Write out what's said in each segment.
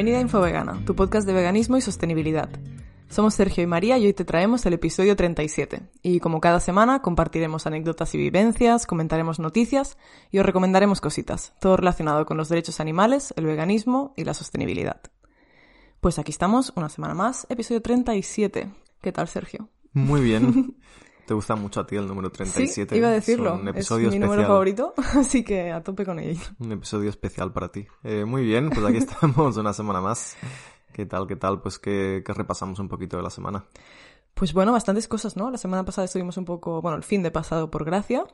Bienvenida a Infovegana, tu podcast de veganismo y sostenibilidad. Somos Sergio y María y hoy te traemos el episodio 37. Y como cada semana compartiremos anécdotas y vivencias, comentaremos noticias y os recomendaremos cositas, todo relacionado con los derechos animales, el veganismo y la sostenibilidad. Pues aquí estamos, una semana más, episodio 37. ¿Qué tal, Sergio? Muy bien. Te gusta mucho a ti el número 37. Sí, iba a decirlo. un es episodio mi número favorito, así que a tope con ello. Un episodio especial para ti. Eh, muy bien, pues aquí estamos una semana más. ¿Qué tal, qué tal? Pues que, que repasamos un poquito de la semana. Pues bueno, bastantes cosas, ¿no? La semana pasada estuvimos un poco, bueno, el fin de pasado por Gracia.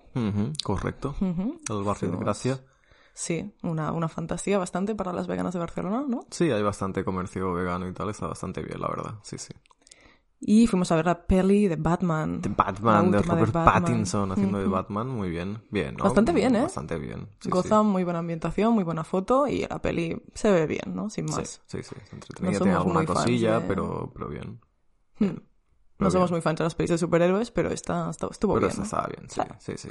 Correcto. El barrio de Gracia. Sí, una, una fantasía bastante para las veganas de Barcelona, ¿no? Sí, hay bastante comercio vegano y tal. Está bastante bien, la verdad. Sí, sí. Y fuimos a ver la peli de Batman. De Batman, de última de Robert Batman. Pattinson haciendo de Ujú. Batman. Muy bien. Bien, ¿no? Bastante bien, ¿eh? Bastante bien. Sí, Goza muy buena ambientación, muy buena foto y la peli se ve bien, ¿no? Sin sí. más. Sí, sí, sí. Entretenida. No Tiene somos alguna cosilla, de- pero, pero bien. Hmm. Pero No somos bien. muy fans de las pelis de superhéroes, pero esta, esta- estuvo Pero bien. esta ¿no? estaba bien, sí, Claro. sí, sí.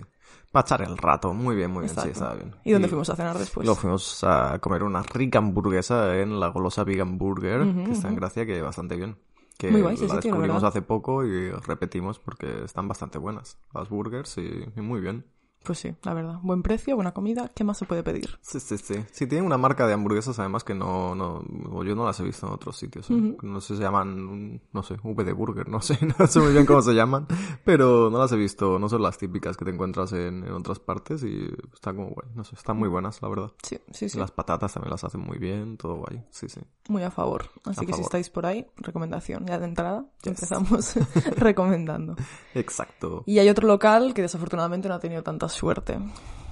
Para echar el rato, muy bien, muy bien, sí, Exacto. estaba bien. ¿Y dónde fuimos a cenar después? Luego fuimos a comer una rica hamburguesa en la golosa Vegan Burger, Ujú, que está en. Gracia, que bastante bien. Que Muy guay la descubrimos hace poco y repetimos porque están bastante buenas las burgers y, y muy bien. Pues sí, la verdad. Buen precio, buena comida. ¿Qué más se puede pedir? Sí, sí, sí. Sí, tienen una marca de hamburguesas además que no, no, yo no las he visto en otros sitios. ¿eh? Ujú. No sé, se llaman, no sé, V de Burger, no sé, no sé muy bien cómo se llaman, pero no las he visto, no son las típicas que te encuentras en, en otras partes y está como guay, no sé, están muy buenas, la verdad. Sí, sí, sí. Las patatas también las hacen muy bien, todo guay, sí, sí. Muy a favor. Así A que si favor. estáis por ahí, recomendación. Ya de entrada Yes. empezamos recomendando. Exacto. Y hay otro local que desafortunadamente no ha tenido tanta suerte.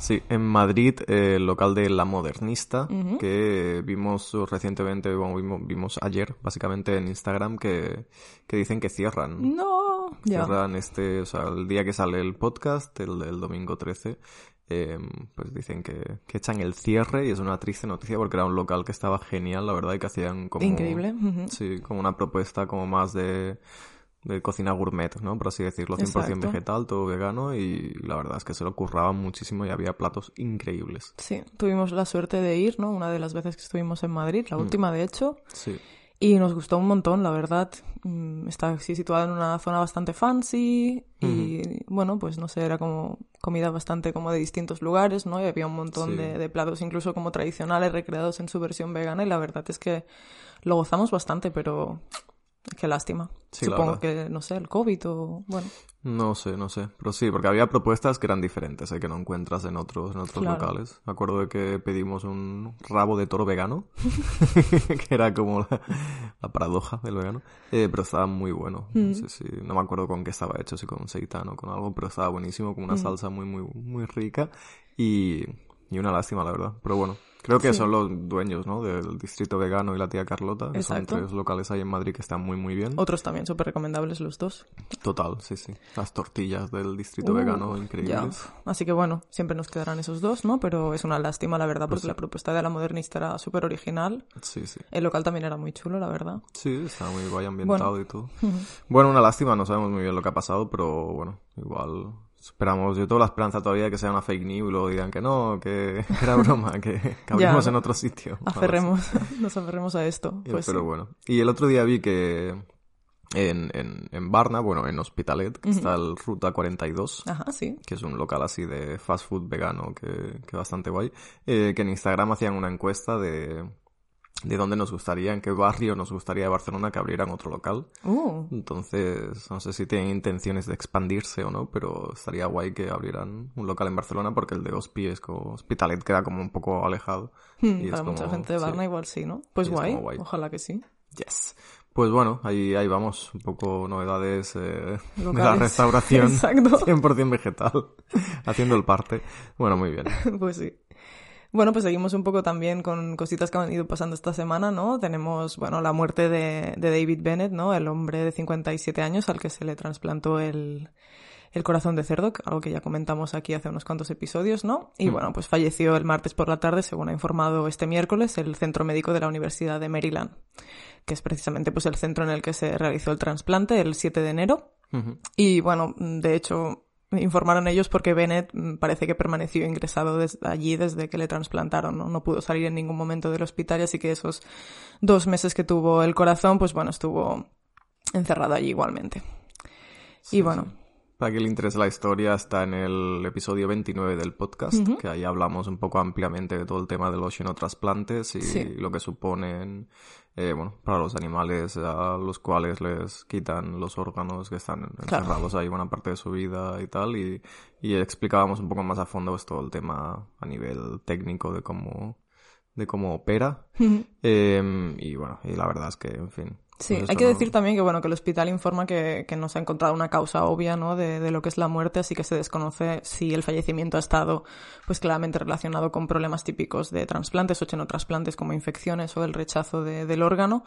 Sí, en Madrid, eh, el local de La Modernista, que vimos recientemente, bueno, vimos, vimos ayer, básicamente en Instagram, que, que dicen que cierran. No, ya. Cierran este, o sea, el día que sale el podcast, el, el domingo 13, eh, pues dicen que, que echan el cierre y es una triste noticia porque era un local que estaba genial, la verdad, y que hacían como... Increíble. ujú. Sí, como una propuesta como más de, de cocina gourmet, ¿no? Por así decirlo, 100% Exacto. vegetal, todo vegano y la verdad es que se lo curraban muchísimo y había platos increíbles. Sí, tuvimos la suerte de ir, ¿no? Una de las veces que estuvimos en Madrid, Mm. la última de hecho, Sí, y nos gustó un montón, la verdad. Mm, Está así situada en una zona bastante fancy y, bueno, pues no sé, era como comida bastante como de distintos lugares, ¿no? Y había un montón Sí. de, de platos incluso como tradicionales recreados en su versión vegana y la verdad es que lo gozamos bastante, pero qué lástima. Sí, Supongo que, no sé, el COVID o, bueno, no sé, no sé, pero sí, porque había propuestas que eran diferentes, ¿eh? que no encuentras en otros, en otros Claro. locales. Me acuerdo de que pedimos un rabo de toro vegano, que era como la, la paradoja del vegano, eh, pero estaba muy bueno. Mm. No sé si, no me acuerdo con qué estaba hecho, si con seitan o con algo, pero estaba buenísimo, con una Mm. salsa muy, muy, muy rica y, y una lástima, la verdad. Pero bueno, creo que Sí. son los dueños, ¿no? Del distrito vegano y la tía Carlota, que son tres locales ahí en Madrid que están muy, muy bien. otros también súper recomendables los dos. Total, sí, sí. Las tortillas del distrito Uh, vegano Ya. increíbles. Así que bueno, siempre nos quedarán esos dos, ¿no? Pero es una lástima, la verdad, porque Pues sí. la propuesta de la modernista era súper original. Sí, sí. El local también era muy chulo, la verdad. Sí, está muy guay ambientado Bueno. y todo. Bueno, una lástima, no sabemos muy bien lo que ha pasado, pero bueno, igual esperamos, yo tengo la esperanza todavía de que sea una fake news y luego digan que no, que era broma, que, que Ya. abrimos en otro sitio. Aferremos, nos aferremos a esto. Pues pero sí. bueno. Y el otro día vi que en, en, en Barna, bueno, en Hospitalet, que está el Ruta 42, Ajá, sí. que es un local así de fast food vegano que, que bastante guay, eh, que en Instagram hacían una encuesta de, de dónde nos gustaría, en qué barrio nos gustaría de Barcelona que abrieran otro local. Uh, Entonces, no sé si tienen intenciones de expandirse o no, pero estaría guay que abrieran un local en Barcelona porque el de Hospi es como, Hospitalet queda como un poco alejado. hmm, Y es para mucha gente de sí. Barna igual sí, ¿no? Pues guay, ojalá que sí. Yes. Pues bueno, ahí, ahí vamos, un poco novedades eh, de la restauración Exacto. 100% vegetal, haciendo el parte. Bueno, muy bien. Pues sí. Bueno, pues seguimos un poco también con cositas que han ido pasando esta semana, ¿no? Tenemos, bueno, la muerte de, de David Bennett, ¿no? El hombre de 57 años al que se le trasplantó el, el corazón de cerdo, algo que ya comentamos aquí hace unos cuantos episodios, ¿no? Y bueno, pues falleció el martes por la tarde, según ha informado este miércoles el Centro Médico de la Universidad de Maryland, que es precisamente pues el centro en el que se realizó el trasplante el 7 de enero. Y bueno, de hecho, informaron ellos porque Bennett mm, parece que permaneció ingresado des- allí desde que le trasplantaron, ¿no? No pudo salir en ningún momento del hospital, y así que esos dos meses que tuvo el corazón, pues bueno, estuvo encerrado allí igualmente. Sí, y bueno, sí. Para que le interese la historia, está en el episodio 29 del podcast, que ahí hablamos un poco ampliamente de todo el tema de los xenotrasplantes y Sí. lo que suponen, eh, bueno, para los animales a los cuales les quitan los órganos que están Claro. encerrados ahí buena parte de su vida y tal, y, y explicábamos un poco más a fondo pues, todo el tema a nivel técnico de cómo, de cómo opera. Em, y bueno, y la verdad es que, en fin. Sí, hay que no- decir también que bueno que el hospital informa que, que no se ha encontrado una causa obvia ¿no? de, de lo que es la muerte, así que se desconoce si el fallecimiento ha estado pues claramente relacionado con problemas típicos de trasplantes o xenotrasplantes como infecciones o el rechazo de- del órgano.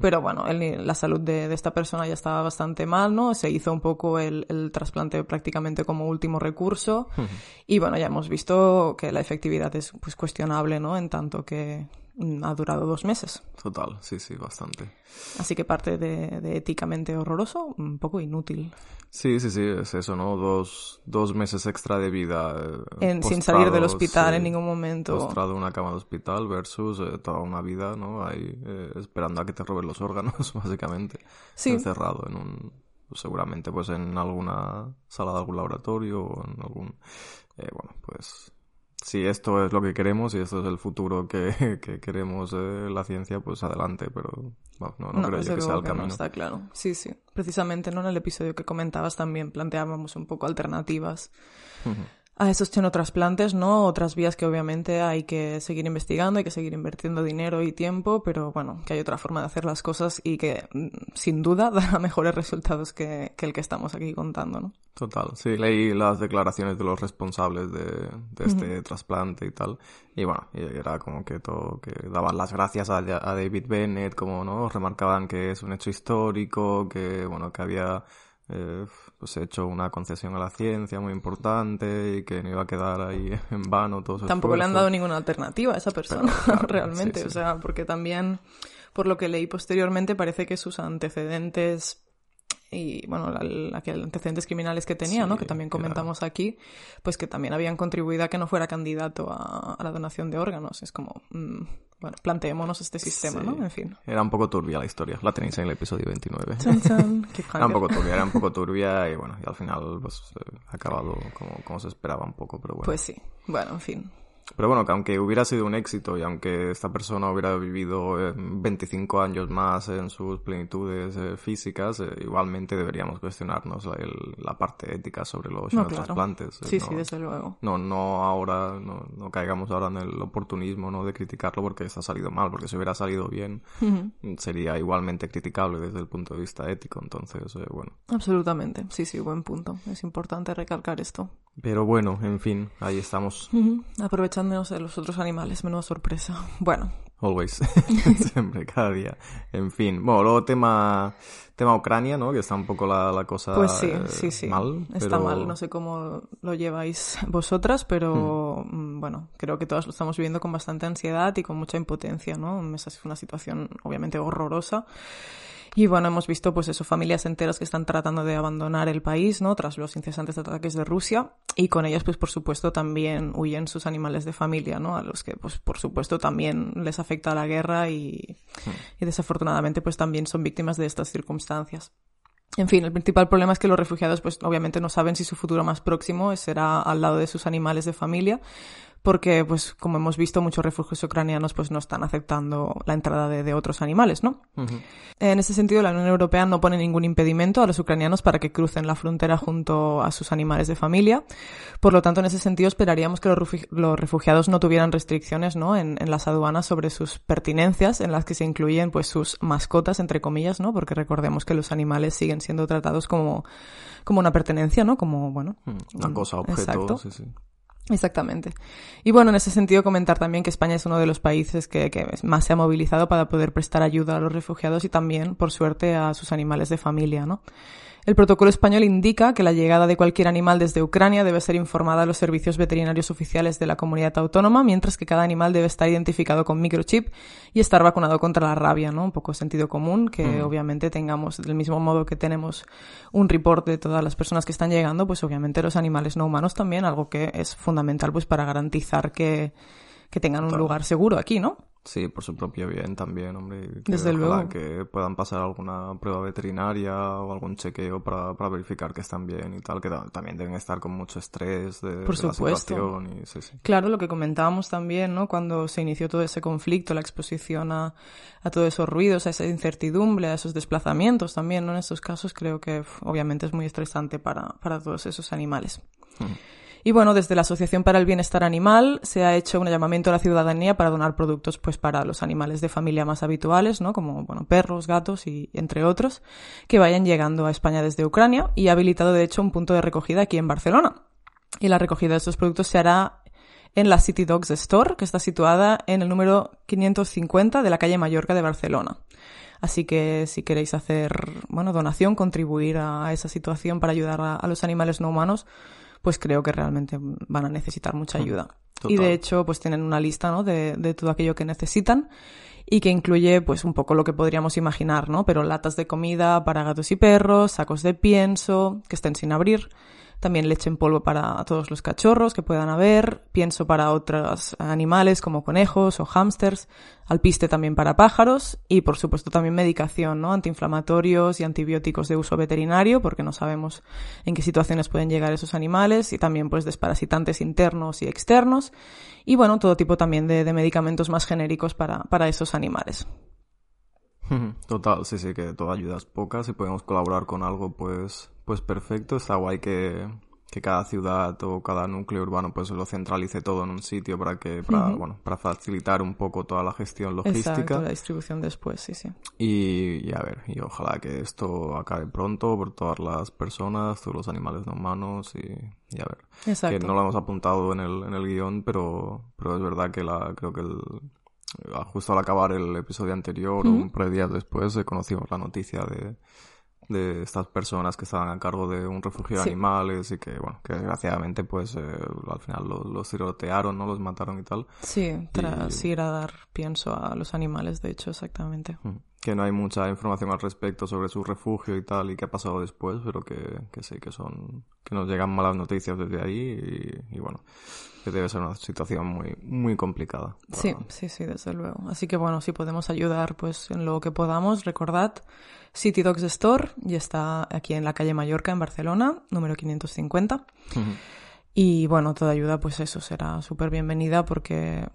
Pero bueno, el- la salud de, de esta persona ya estaba bastante mal, ¿no? Se hizo un poco el, el trasplante prácticamente como último recurso. Y bueno, ya hemos visto que la efectividad es pues cuestionable, ¿no? En tanto que ha durado dos meses. Total, sí, sí, bastante. Así que parte de, de éticamente horroroso, un poco inútil. Sí, sí, sí, es eso, ¿no? Dos, dos meses extra de vida. eh, En- sin salir del hospital en ningún momento. Postrado en una cama de hospital versus eh, toda una vida, ¿no? Ahí eh, esperando a que te roben los órganos, básicamente. Sí. Encerrado en un... seguramente pues en alguna sala de algún laboratorio o en algún... eh, bueno, pues... Si esto es lo que queremos y esto es el futuro que, que queremos eh, la ciencia, pues adelante, pero bueno, no, no, creo yo que sea el que no, camino. está claro. Sí, sí. Precisamente, ¿no? En el episodio que comentabas también planteábamos un poco alternativas a esos xenotrasplantes, ¿no? Otras vías que obviamente hay que seguir investigando, hay que seguir invirtiendo dinero y tiempo, pero bueno, que hay otra forma de hacer las cosas y que mm, sin duda dará mejores resultados que, que el que estamos aquí contando, ¿no? Total, sí, leí las declaraciones de los responsables de, de este trasplante y tal. Y bueno, y era como que todo, que daban las gracias a, a David Bennett, como, ¿no? Remarcaban que es un hecho histórico, que, bueno, que había, eh, pues hecho una concesión a la ciencia muy importante y que no iba a quedar ahí en vano todo su Tampoco le han dado ninguna alternativa a esa persona, claro, realmente. sí, sí. O sea, porque también, por lo que leí posteriormente, parece que sus antecedentes y, bueno, que- antecedentes criminales que tenía, Sí, ¿no? Que también comentamos aquí, pues que también habían contribuido a que no fuera candidato a, a la donación de órganos. Es como, mm, bueno, planteémonos este sistema, Sí. ¿no? En fin. Era un poco turbia la historia, la tenéis en el episodio 29. Chan, chan. Qué Era un poco turbia, era un poco turbia y bueno, y al final pues eh, ha acabado como, como se esperaba un poco, pero bueno. Pues sí. Bueno, en fin. Pero bueno, que aunque hubiera sido un éxito y aunque esta persona hubiera vivido eh, 25 años más en sus plenitudes eh, físicas, eh, igualmente deberíamos cuestionarnos la, el- la parte ética sobre los No, claro. trasplantes. Sí, sí, desde luego. No, no ahora, no, no caigamos ahora en el oportunismo, ¿no? De criticarlo porque esto ha salido mal, porque si hubiera salido bien, sería igualmente criticable desde el punto de vista ético, entonces, eh, bueno. Absolutamente. Sí, sí, buen punto. Es importante recalcar esto. Pero bueno, en fin, ahí estamos. Aprovechándonos de los otros animales, menuda sorpresa. Bueno, Always. Siempre, cada día. En fin. Bueno, luego tema, tema Ucrania, ¿no? Que está un poco la, la cosa pues sí, eh, sí, sí. mal. Está pero- mal, no sé cómo lo lleváis vosotras, pero mm, bueno, creo que todas lo estamos viviendo con bastante ansiedad y con mucha impotencia, ¿no? Esa es una situación obviamente horrorosa. Y bueno, hemos visto pues eso, familias enteras que están tratando de abandonar el país, ¿no? Tras los incesantes ataques de Rusia. Y con ellas, pues por supuesto, también huyen sus animales de familia, ¿no? A los que, pues por supuesto, también les afecta la guerra y, y desafortunadamente, pues también son víctimas de estas circunstancias. En fin, el principal problema es que los refugiados, pues obviamente no saben si su futuro más próximo será al lado de sus animales de familia, porque, pues, como hemos visto, muchos refugios ucranianos pues no están aceptando la entrada de, otros animales, ¿no? En ese sentido, la Unión Europea no pone ningún impedimento a los ucranianos para que crucen la frontera junto a sus animales de familia. Por lo tanto, en ese sentido, esperaríamos que los, refugiados no tuvieran restricciones, ¿no? En, las aduanas sobre sus pertinencias, en las que se incluyen, pues, sus mascotas, entre comillas, ¿no? Porque recordemos que los animales siguen siendo tratados como, como una pertenencia, ¿no? Como, bueno. Una cosa, objeto, sí, sí. Exactamente. Y bueno, en ese sentido comentar también que España es uno de los países que, que, más se ha movilizado para poder prestar ayuda a los refugiados y también, por suerte, a sus animales de familia, ¿no? El protocolo español indica que la llegada de cualquier animal desde Ucrania debe ser informada a los servicios veterinarios oficiales de la comunidad autónoma, mientras que cada animal debe estar identificado con microchip y estar vacunado contra la rabia, ¿no? Un poco sentido común, que mm. obviamente tengamos, del mismo modo que tenemos un report de todas las personas que están llegando, pues obviamente los animales no humanos también, algo que es fundamental pues para garantizar que, que tengan un lugar seguro aquí, ¿no? Sí, por su propio bien también, hombre. Que Desde luego. Que puedan pasar alguna prueba veterinaria o algún chequeo para, para verificar que están bien y tal, que también deben estar con mucho estrés de, por la situación. Y, sí, sí. Claro, lo que comentábamos también, ¿no? Cuando se inició todo ese conflicto, la exposición a, a todos esos ruidos, a esa incertidumbre, a esos desplazamientos también, ¿no? En estos casos creo que obviamente es muy estresante para, para todos esos animales. Y bueno, desde la Asociación para el Bienestar Animal se ha hecho un llamamiento a la ciudadanía para donar productos pues para los animales de familia más habituales, ¿no? Como, bueno, perros, gatos y entre otros, que vayan llegando a España desde Ucrania y ha habilitado de hecho un punto de recogida aquí en Barcelona. Y la recogida de estos productos se hará en la City Dogs Store, que está situada en el número 550 de la calle Mallorca de Barcelona. Así que si queréis hacer, bueno, donación, contribuir a esa situación para ayudar a los animales no humanos, pues creo que realmente van a necesitar mucha mm, ayuda. Y de hecho, pues tienen una lista, ¿no? De, de todo aquello que necesitan y que incluye, pues, un poco lo que podríamos imaginar, ¿no? Pero latas de comida para gatos y perros, sacos de pienso que estén sin abrir, también leche en polvo para todos los cachorros que puedan haber, pienso para otros animales como conejos o hámsters, alpiste también para pájaros y por supuesto también medicación, ¿no? Antiinflamatorios y antibióticos de uso veterinario porque no sabemos en qué situaciones pueden llegar esos animales y también pues desparasitantes internos y externos y bueno, todo tipo también de, medicamentos más genéricos para, para esos animales. Total, sí, sí, que toda ayuda es poca. Si podemos colaborar con algo, pues, pues perfecto. Está guay que, que cada ciudad o cada núcleo urbano pues lo centralice todo en un sitio para que para, bueno para facilitar un poco toda la gestión logística Exacto, la distribución después sí sí y, a ver y ojalá que esto acabe pronto por todas las personas todos los animales no humanos y, y a ver Exacto. que no lo hemos apuntado en el en el guion pero pero es verdad que la creo que el justo al acabar el episodio anterior o un par de días después eh, conocimos la noticia de, de estas personas que estaban a cargo de un refugio de animales y que, bueno, que desgraciadamente pues eh, al final los, tirotearon, ¿no? Los mataron y tal. Sí, tras ir a dar pienso a los animales, de hecho, exactamente. Que no hay mucha información al respecto sobre su refugio y tal y qué ha pasado después, pero que, que sí, que son, que nos llegan malas noticias desde ahí y bueno, que debe ser una situación muy, muy complicada. Sí, sí, sí, desde luego. Así que bueno, si podemos ayudar pues en lo que podamos, recordad City Dogs Store y está aquí en la calle Mallorca en Barcelona, número 550. Y bueno, toda ayuda pues eso será súper bienvenida porque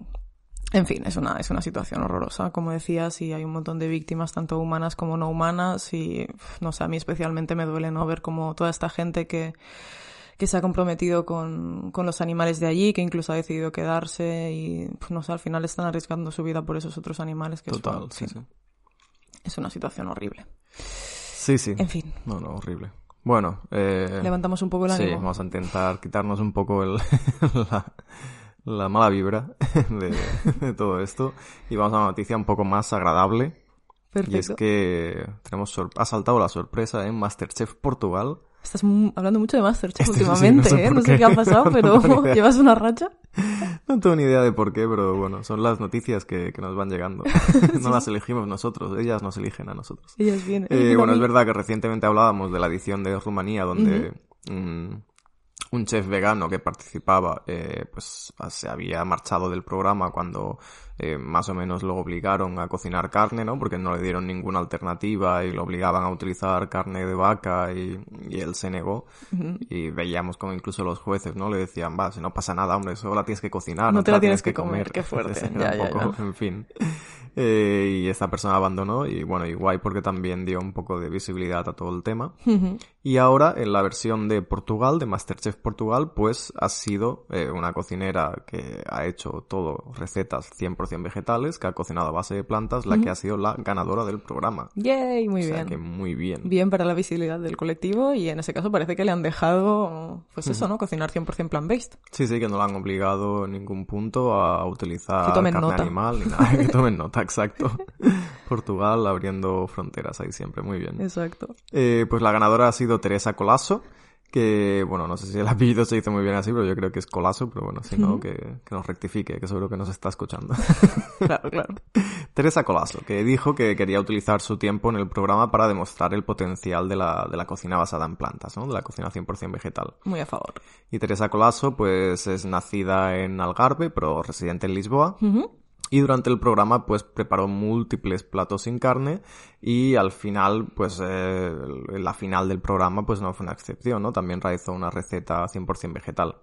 en fin, es una, es una situación horrorosa. Como decías, y hay un montón de víctimas, tanto humanas como no humanas, y no sé, a mí especialmente me duele no ver como toda esta gente que que se ha comprometido con, con, los animales de allí, que incluso ha decidido quedarse y, no sé, al final están arriesgando su vida por esos otros animales que Total, sí, sí. Es una situación horrible. Sí, sí. En fin. No, no, horrible. Bueno, eh, levantamos un poco el ánimo. Sí, vamos a intentar quitarnos un poco el, la, la, mala vibra de, de, todo esto y vamos a una noticia un poco más agradable. Perfecto. Y es que tenemos ha saltado la sorpresa en Masterchef Portugal Estás hablando mucho de Masterchef últimamente, ¿eh? No sé qué ha pasado, pero ¿llevas una racha? No tengo ni idea de por qué, pero bueno, son las noticias que, que nos van llegando. no las elegimos nosotros, ellas nos eligen a nosotros. Ellas vienen. Eh, bueno, es verdad que recientemente hablábamos de la edición de Rumanía, donde un chef vegano que participaba, eh, pues se había marchado del programa cuando eh, más o menos lo obligaron a cocinar carne, ¿no? Porque no le dieron ninguna alternativa y lo obligaban a utilizar carne de vaca y, y él se negó. Y veíamos como incluso los jueces, ¿no? Le decían, va, si no pasa nada, hombre, solo la tienes que cocinar, no, te la tienes que comer. Qué fuerte. Ya, en fin. Eh, y esta persona abandonó y bueno, y guay porque también dio un poco de visibilidad a todo el tema. Y ahora en la versión de Portugal, de Masterchef Portugal, pues ha sido eh, una cocinera que ha hecho todo recetas 100% vegetales, que ha cocinado a base de plantas, la que ha sido la ganadora del programa. Yay, muy o sea bien. que muy bien. Bien para la visibilidad del colectivo y en ese caso parece que le han dejado, pues eso, ¿no? Cocinar 100% plant-based. Sí, sí, que no la han obligado en ningún punto a utilizar Que tomen carne nota. animal ni nada. Que tomen nota, exacto. Portugal abriendo fronteras ahí siempre, muy bien. Exacto. Eh, pues la ganadora ha sido Teresa Colasso, que, bueno, no sé si el apellido se dice muy bien así, pero yo creo que es Colasso, pero bueno, si no, que, que nos rectifique, que seguro que nos está escuchando. Claro, claro. Teresa Colasso, que dijo que quería utilizar su tiempo en el programa para demostrar el potencial de la, de la cocina basada en plantas, ¿no? De la cocina 100% vegetal. Muy a favor. Y Teresa Colasso, pues es nacida en Algarve, pero residente en Lisboa. Y durante el programa, pues preparó múltiples platos sin carne y al final, pues eh, la final del programa, pues no fue una excepción, ¿no? También realizó una receta 100% vegetal.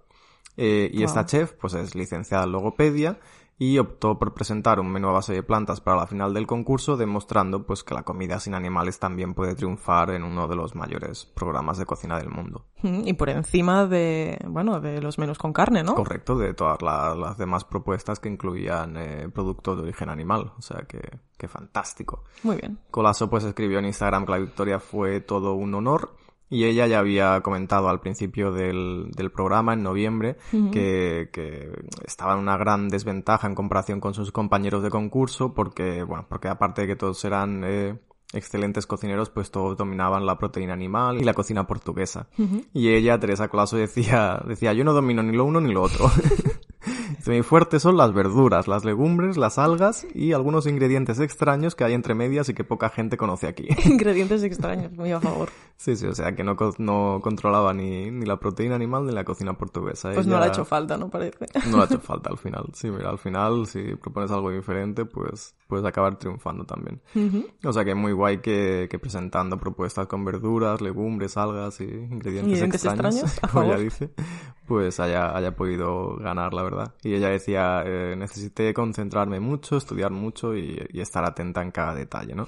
Eh, y esta chef, pues es licenciada en logopedia y optó por presentar un menú a base de plantas para la final del concurso, demostrando pues que la comida sin animales también puede triunfar en uno de los mayores programas de cocina del mundo. Y por encima de, bueno, de los menús con carne, ¿no? Correcto, de todas la- las demás propuestas que incluían eh, productos de origen animal. O sea que, que fantástico. Muy bien. Colasso pues escribió en Instagram que la victoria fue todo un honor. Y ella ya había comentado al principio del, del programa, en noviembre, que, que estaba en una gran desventaja en comparación con sus compañeros de concurso, porque, bueno, porque aparte de que todos eran eh, excelentes cocineros, pues todos dominaban la proteína animal y la cocina portuguesa. Y ella, Teresa Colasso, decía, decía, yo no domino ni lo uno ni lo otro. Mi fuerte son las verduras, las legumbres, las algas y algunos ingredientes extraños que hay entre medias y que poca gente conoce aquí. Ingredientes extraños, muy a favor. Sí, sí, o sea que no, no controlaba ni, ni la proteína animal ni la cocina portuguesa. Pues no le ha hecho falta, ¿no? Parece. No le ha hecho falta al final. Sí, mira, al final si propones algo diferente, pues puedes acabar triunfando también. O sea que muy guay que, que presentando propuestas con verduras, legumbres, algas y ingredientes extraños, extraños, como ella dice, pues haya, haya podido ganar, la verdad. Y ella decía, eh, necesité concentrarme mucho, estudiar mucho y, y estar atenta en cada detalle, ¿no?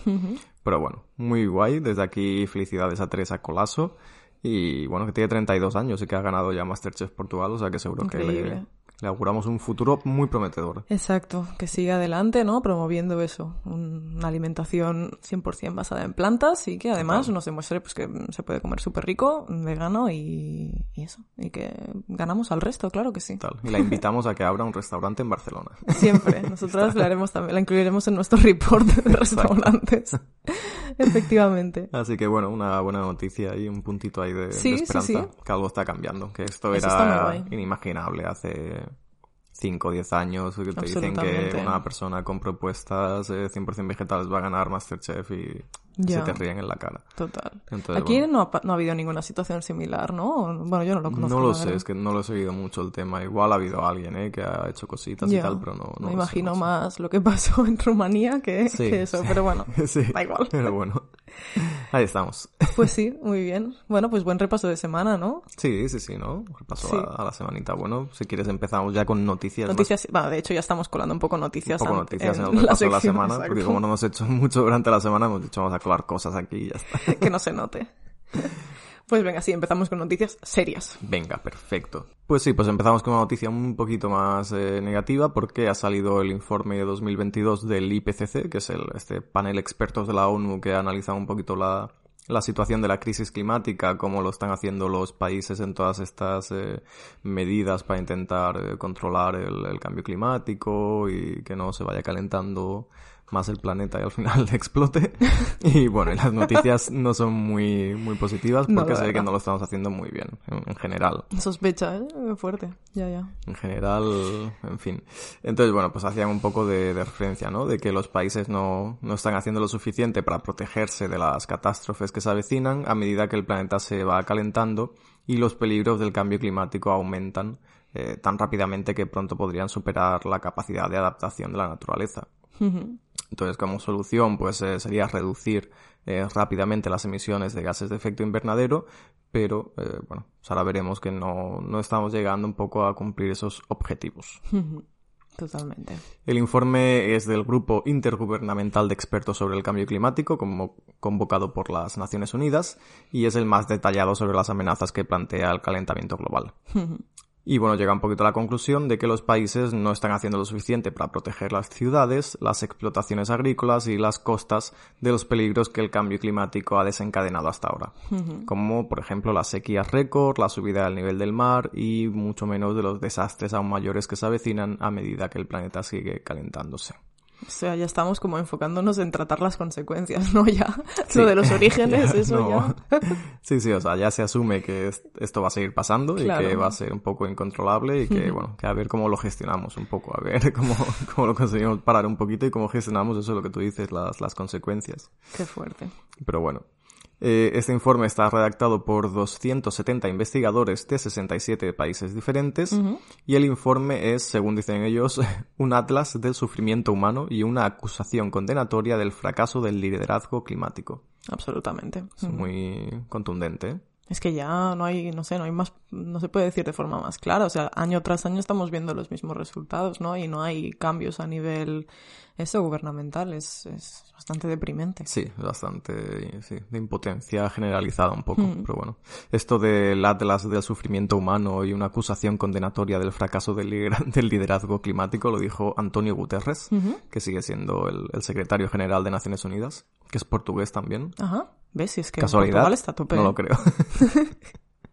Pero bueno, muy guay. Desde aquí felicidades a Teresa Colasso. Y bueno, que tiene 32 años y que ha ganado ya Masterchef Portugal, o sea que seguro que le auguramos un futuro muy prometedor. Exacto, que siga adelante, ¿no? Promoviendo eso, un- una alimentación 100% basada en plantas y que además nos demuestre pues, que se puede comer súper rico, vegano y, y eso. Y que ganamos al resto, claro que sí. Tal. Y la invitamos a que abra un restaurante en Barcelona. Siempre. Nosotras la haremos también, la incluiremos en nuestro report de restaurantes. Efectivamente. Así que bueno, una buena noticia y un puntito ahí de, Sí, sí, esperanza. sí. Que algo está cambiando. Que esto Eso era inimaginable hace 5 o 10 años. Que te dicen que una persona con propuestas eh, 100% vegetales va a ganar Masterchef y Ya. se te ríen en la cara. Total. Entonces, Aquí bueno. no, ha, no ha habido ninguna situación similar, ¿no? Bueno, yo no lo conozco. No lo la sé, es que no lo he seguido mucho el tema. Igual ha habido alguien ¿eh? que ha hecho cositas y Ya. tal, pero no, no Me lo sé, imagino no sé. más lo que pasó en Rumanía que, Sí, que eso, sí. pero bueno, sí, da igual. Pero bueno, ahí estamos. Pues sí, muy bien. Bueno, pues buen repaso de semana, ¿no? Sí, sí, sí, ¿no? Repaso Sí. a, a la semanita. Bueno, si quieres empezamos ya con noticias. más- Noticias, bueno, de hecho ya estamos colando un poco noticias. un poco noticias en, en el repaso de la sección, semana, exacto. porque como no hemos hecho mucho durante la semana, hemos dicho vamos a cosas aquí y ya está. que no se note. Pues venga, sí, empezamos con noticias serias. Venga, perfecto. Pues sí, pues empezamos con una noticia un poquito más eh, negativa porque ha salido el informe de 2022 del IPCC, que es el, este panel expertos de la ONU que ha analizado un poquito la, la situación de la crisis climática, cómo lo están haciendo los países en todas estas eh, medidas para intentar eh, controlar el, el cambio climático y que no se vaya calentando más el planeta y al final explote. Y bueno, y las noticias no son muy, muy positivas No, porque la se ve que no lo estamos haciendo muy bien en, en general. Sospecha, ¿eh? Fuerte. Ya, ya. En general, en fin. Entonces, bueno, pues hacían un poco de, de referencia, ¿no? De que los países no, no están haciendo lo suficiente para protegerse de las catástrofes que se avecinan a medida que el planeta se va calentando y los peligros del cambio climático aumentan eh, tan rápidamente que pronto podrían superar la capacidad de adaptación de la naturaleza. Entonces, como solución, pues eh, sería reducir eh, rápidamente las emisiones de gases de efecto invernadero, pero bueno, pues ahora veremos que no, no estamos llegando un poco a cumplir esos objetivos. Totalmente. El informe es del Grupo Intergubernamental de Expertos sobre el Cambio Climático, como convocado por las Naciones Unidas, y es el más detallado sobre las amenazas que plantea el calentamiento global. Y bueno, llega un poquito a la conclusión de que los países no están haciendo lo suficiente para proteger las ciudades, las explotaciones agrícolas y las costas de los peligros que el cambio climático ha desencadenado hasta ahora. Como por ejemplo las sequías récord, la subida del nivel del mar y mucho menos de los desastres aún mayores que se avecinan a medida que el planeta sigue calentándose. O sea, ya estamos como enfocándonos en tratar las consecuencias, ¿no? Ya, lo de los orígenes, eso ya. sí, sí, o sea, ya se asume que esto va a seguir pasando y que va a ser un poco incontrolable y que, bueno, que a ver cómo lo gestionamos un poco, a ver cómo, cómo lo conseguimos parar un poquito y cómo gestionamos eso, lo que tú dices, las, las consecuencias. Qué fuerte. Pero bueno, este informe está redactado por 270 investigadores de 67 países diferentes y el informe es, según dicen ellos, un atlas del sufrimiento humano y una acusación condenatoria del fracaso del liderazgo climático. Absolutamente. Es muy contundente. Es que ya no hay, no sé, no hay más, no se puede decir de forma más clara. O sea, año tras año estamos viendo los mismos resultados, ¿no? Y no hay cambios a nivel, eso, gubernamental. Es, es bastante deprimente. Sí, bastante, sí, de impotencia generalizada un poco. Mm. Pero bueno, esto del Atlas del sufrimiento humano y una acusación condenatoria del fracaso del, liderazgo climático lo dijo Antonio Guterres, que sigue siendo el, el secretario general de Naciones Unidas, que es portugués también. Ajá. ¿Ves? Si es que ¿Casualidad? está tope. No lo creo.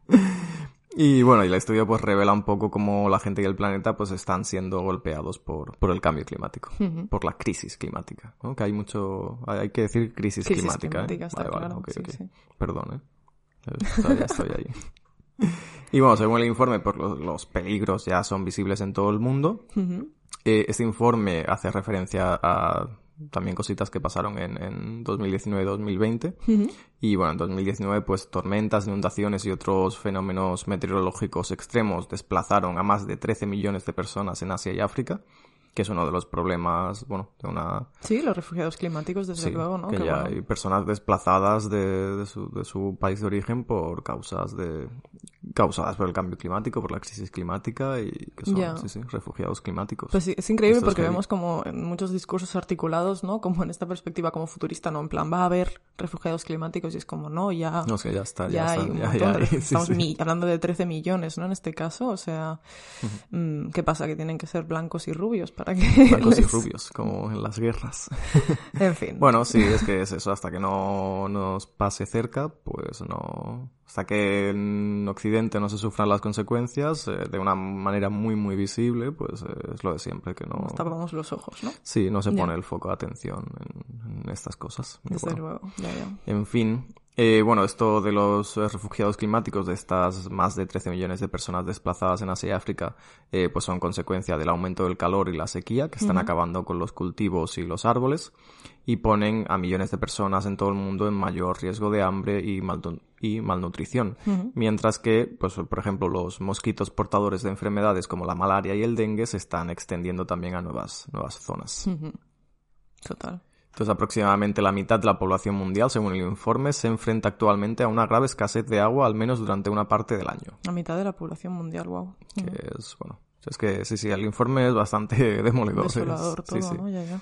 y bueno, y el estudio pues revela un poco cómo la gente y el planeta pues están siendo golpeados por, por el cambio climático, por la crisis climática, ¿no? Que hay mucho, hay que decir crisis, climática. ¿eh? vale, vale, Perdón, ¿eh? Todavía estoy ahí. y bueno, según el informe, pues los, peligros ya son visibles en todo el mundo. Eh, este informe hace referencia a también cositas que pasaron en, en 2019-2020. Y bueno, en 2019 pues tormentas, inundaciones y otros fenómenos meteorológicos extremos desplazaron a más de 13 millones de personas en Asia y África que es uno de los problemas, bueno, de una... Sí, los refugiados climáticos, desde luego, ¿no? Que ya hay personas desplazadas de, de, su, de su país de origen por causas de... causadas por el cambio climático, por la crisis climática y que son, sí, sí, refugiados climáticos. Pues sí, es increíble porque vemos como en muchos discursos articulados, ¿no? Como en esta perspectiva como futurista, ¿no? En plan, va a haber refugiados climáticos y es como, no, ya... No, es que ya está, ya, ya, ya, ya Estamos hablando de 13 millones, ¿no? En este caso, o sea, mm, ¿qué pasa? Que tienen que ser blancos y rubios Blancos y rubios, como en las guerras. en fin. bueno, sí, es que es eso. Hasta que no nos pase cerca, pues no... Hasta que en Occidente no se sufran las consecuencias eh, de una manera muy, muy visible, pues eh, es lo de siempre, que no... Nos tapamos los ojos, ¿no? Sí, no se pone el foco de atención en, estas cosas. Desde luego, ya, ya. En fin, eh, bueno, esto de los eh, refugiados climáticos, de estas más de 13 millones de personas desplazadas en Asia y África, eh, pues son consecuencia del aumento del calor y la sequía, que están acabando con los cultivos y los árboles, y ponen a millones de personas en todo el mundo en mayor riesgo de hambre y, malnutrición. Mientras que, pues, por ejemplo, los mosquitos portadores de enfermedades como la malaria y el dengue se están extendiendo también a nuevas, nuevas zonas. Total. Entonces, aproximadamente la mitad de la población mundial, según el informe, se enfrenta actualmente a una grave escasez de agua, al menos durante una parte del año. La mitad de la población mundial, wow. Que es, bueno, es que sí, sí, el informe es bastante demoledor. Desolador todo, ¿no? Ya, ya.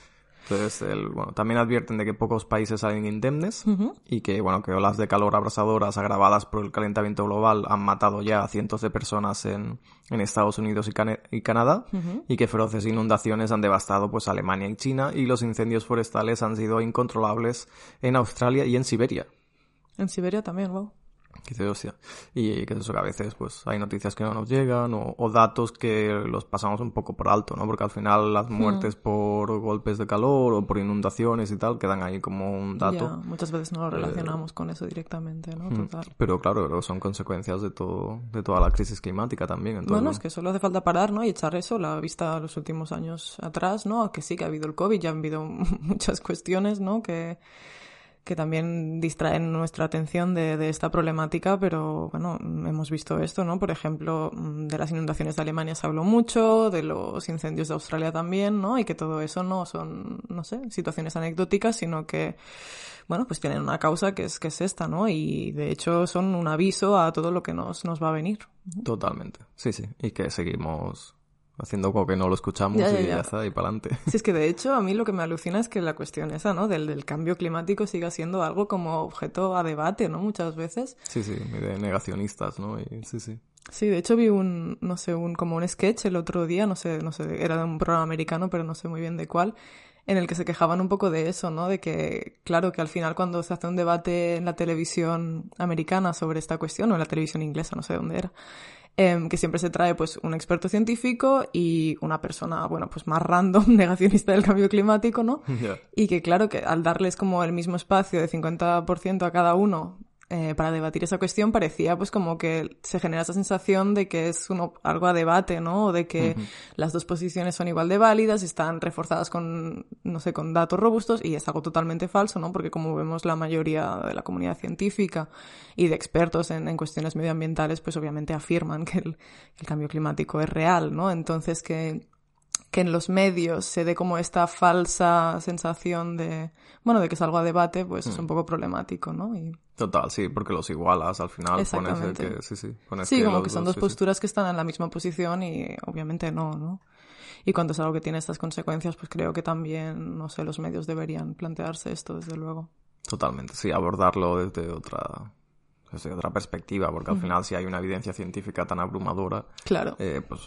Entonces, el, bueno, también advierten de que pocos países salen indemnes y que, bueno, que olas de calor abrasadoras agravadas por el calentamiento global han matado ya a cientos de personas en, en Estados Unidos y, y Canadá y que feroces inundaciones han devastado pues Alemania y China y los incendios forestales han sido incontrolables en Australia y en Siberia. En Siberia también, wow. Y que eso que a veces pues hay noticias que no nos llegan o, datos que los pasamos un poco por alto, ¿no? Porque al final las hmm. muertes por golpes de calor o por inundaciones y tal quedan ahí como un dato. muchas veces no lo relacionamos con eso directamente, ¿no? Hmm. Total. Pero claro, son consecuencias de todo, de toda la crisis climática también. bueno, es que solo hace falta parar, ¿no? Y echar eso, la vista los últimos años atrás, ¿no? Que sí que ha habido el COVID, ya ha habido muchas cuestiones, ¿no? Que que también distraen nuestra atención de, esta problemática, pero bueno, hemos visto esto, ¿no? Por ejemplo, mm, de las inundaciones de Alemania se habló mucho, de los incendios de Australia también, ¿no? Y que todo eso no son, no sé, situaciones anecdóticas, sino que, bueno, pues tienen una causa que es, que es esta, ¿no? Y de hecho son un aviso a todo lo que nos, nos va a venir. Totalmente, sí, sí. Y que seguimos haciendo como que no lo escuchamos ya, ya, y ya está, y para adelante. Sí, es que de hecho a mí lo que me alucina es que la cuestión esa, ¿no? Del, del cambio climático siga siendo algo como objeto a debate, ¿no? Muchas veces. Sí, sí, de negacionistas, ¿no? Y, sí, sí. Sí, de hecho vi un, no sé, un, como un sketch el otro día, no sé, no sé, era de un programa americano, pero no sé muy bien de cuál, en el que se quejaban un poco de eso, ¿no? De que, claro, que al final cuando se hace un debate en la televisión americana sobre esta cuestión, o en la televisión inglesa, no sé dónde era, eh, que siempre se trae pues un experto científico y una persona, bueno, pues más random, negacionista del cambio climático, ¿no? Yeah. Y que claro, que al darles como el mismo espacio de 50% a cada uno eh, para debatir esa cuestión parecía pues como que se genera esa sensación de que es uno, algo a debate, ¿no? O de que las dos posiciones son igual de válidas, están reforzadas con, no sé, con datos robustos y es algo totalmente falso, ¿no? Porque como vemos la mayoría de la comunidad científica y de expertos en, en cuestiones medioambientales, pues obviamente afirman que el, que el cambio climático es real, ¿no? Entonces que que en los medios se dé como esta falsa sensación de, bueno, de que es algo a debate, pues es Mm. un poco problemático, ¿no? Y Total, sí, porque los igualas al final. Pones el que, sí, sí. Pones sí, como que son dos sí. posturas que están en la misma posición y obviamente no, ¿no? Y cuando es algo que tiene estas consecuencias, pues creo que también, no sé, los medios deberían plantearse esto, desde luego. Totalmente, sí, abordarlo desde otra, desde otra perspectiva, porque al final si hay una evidencia científica tan abrumadora, Claro. eh, pues,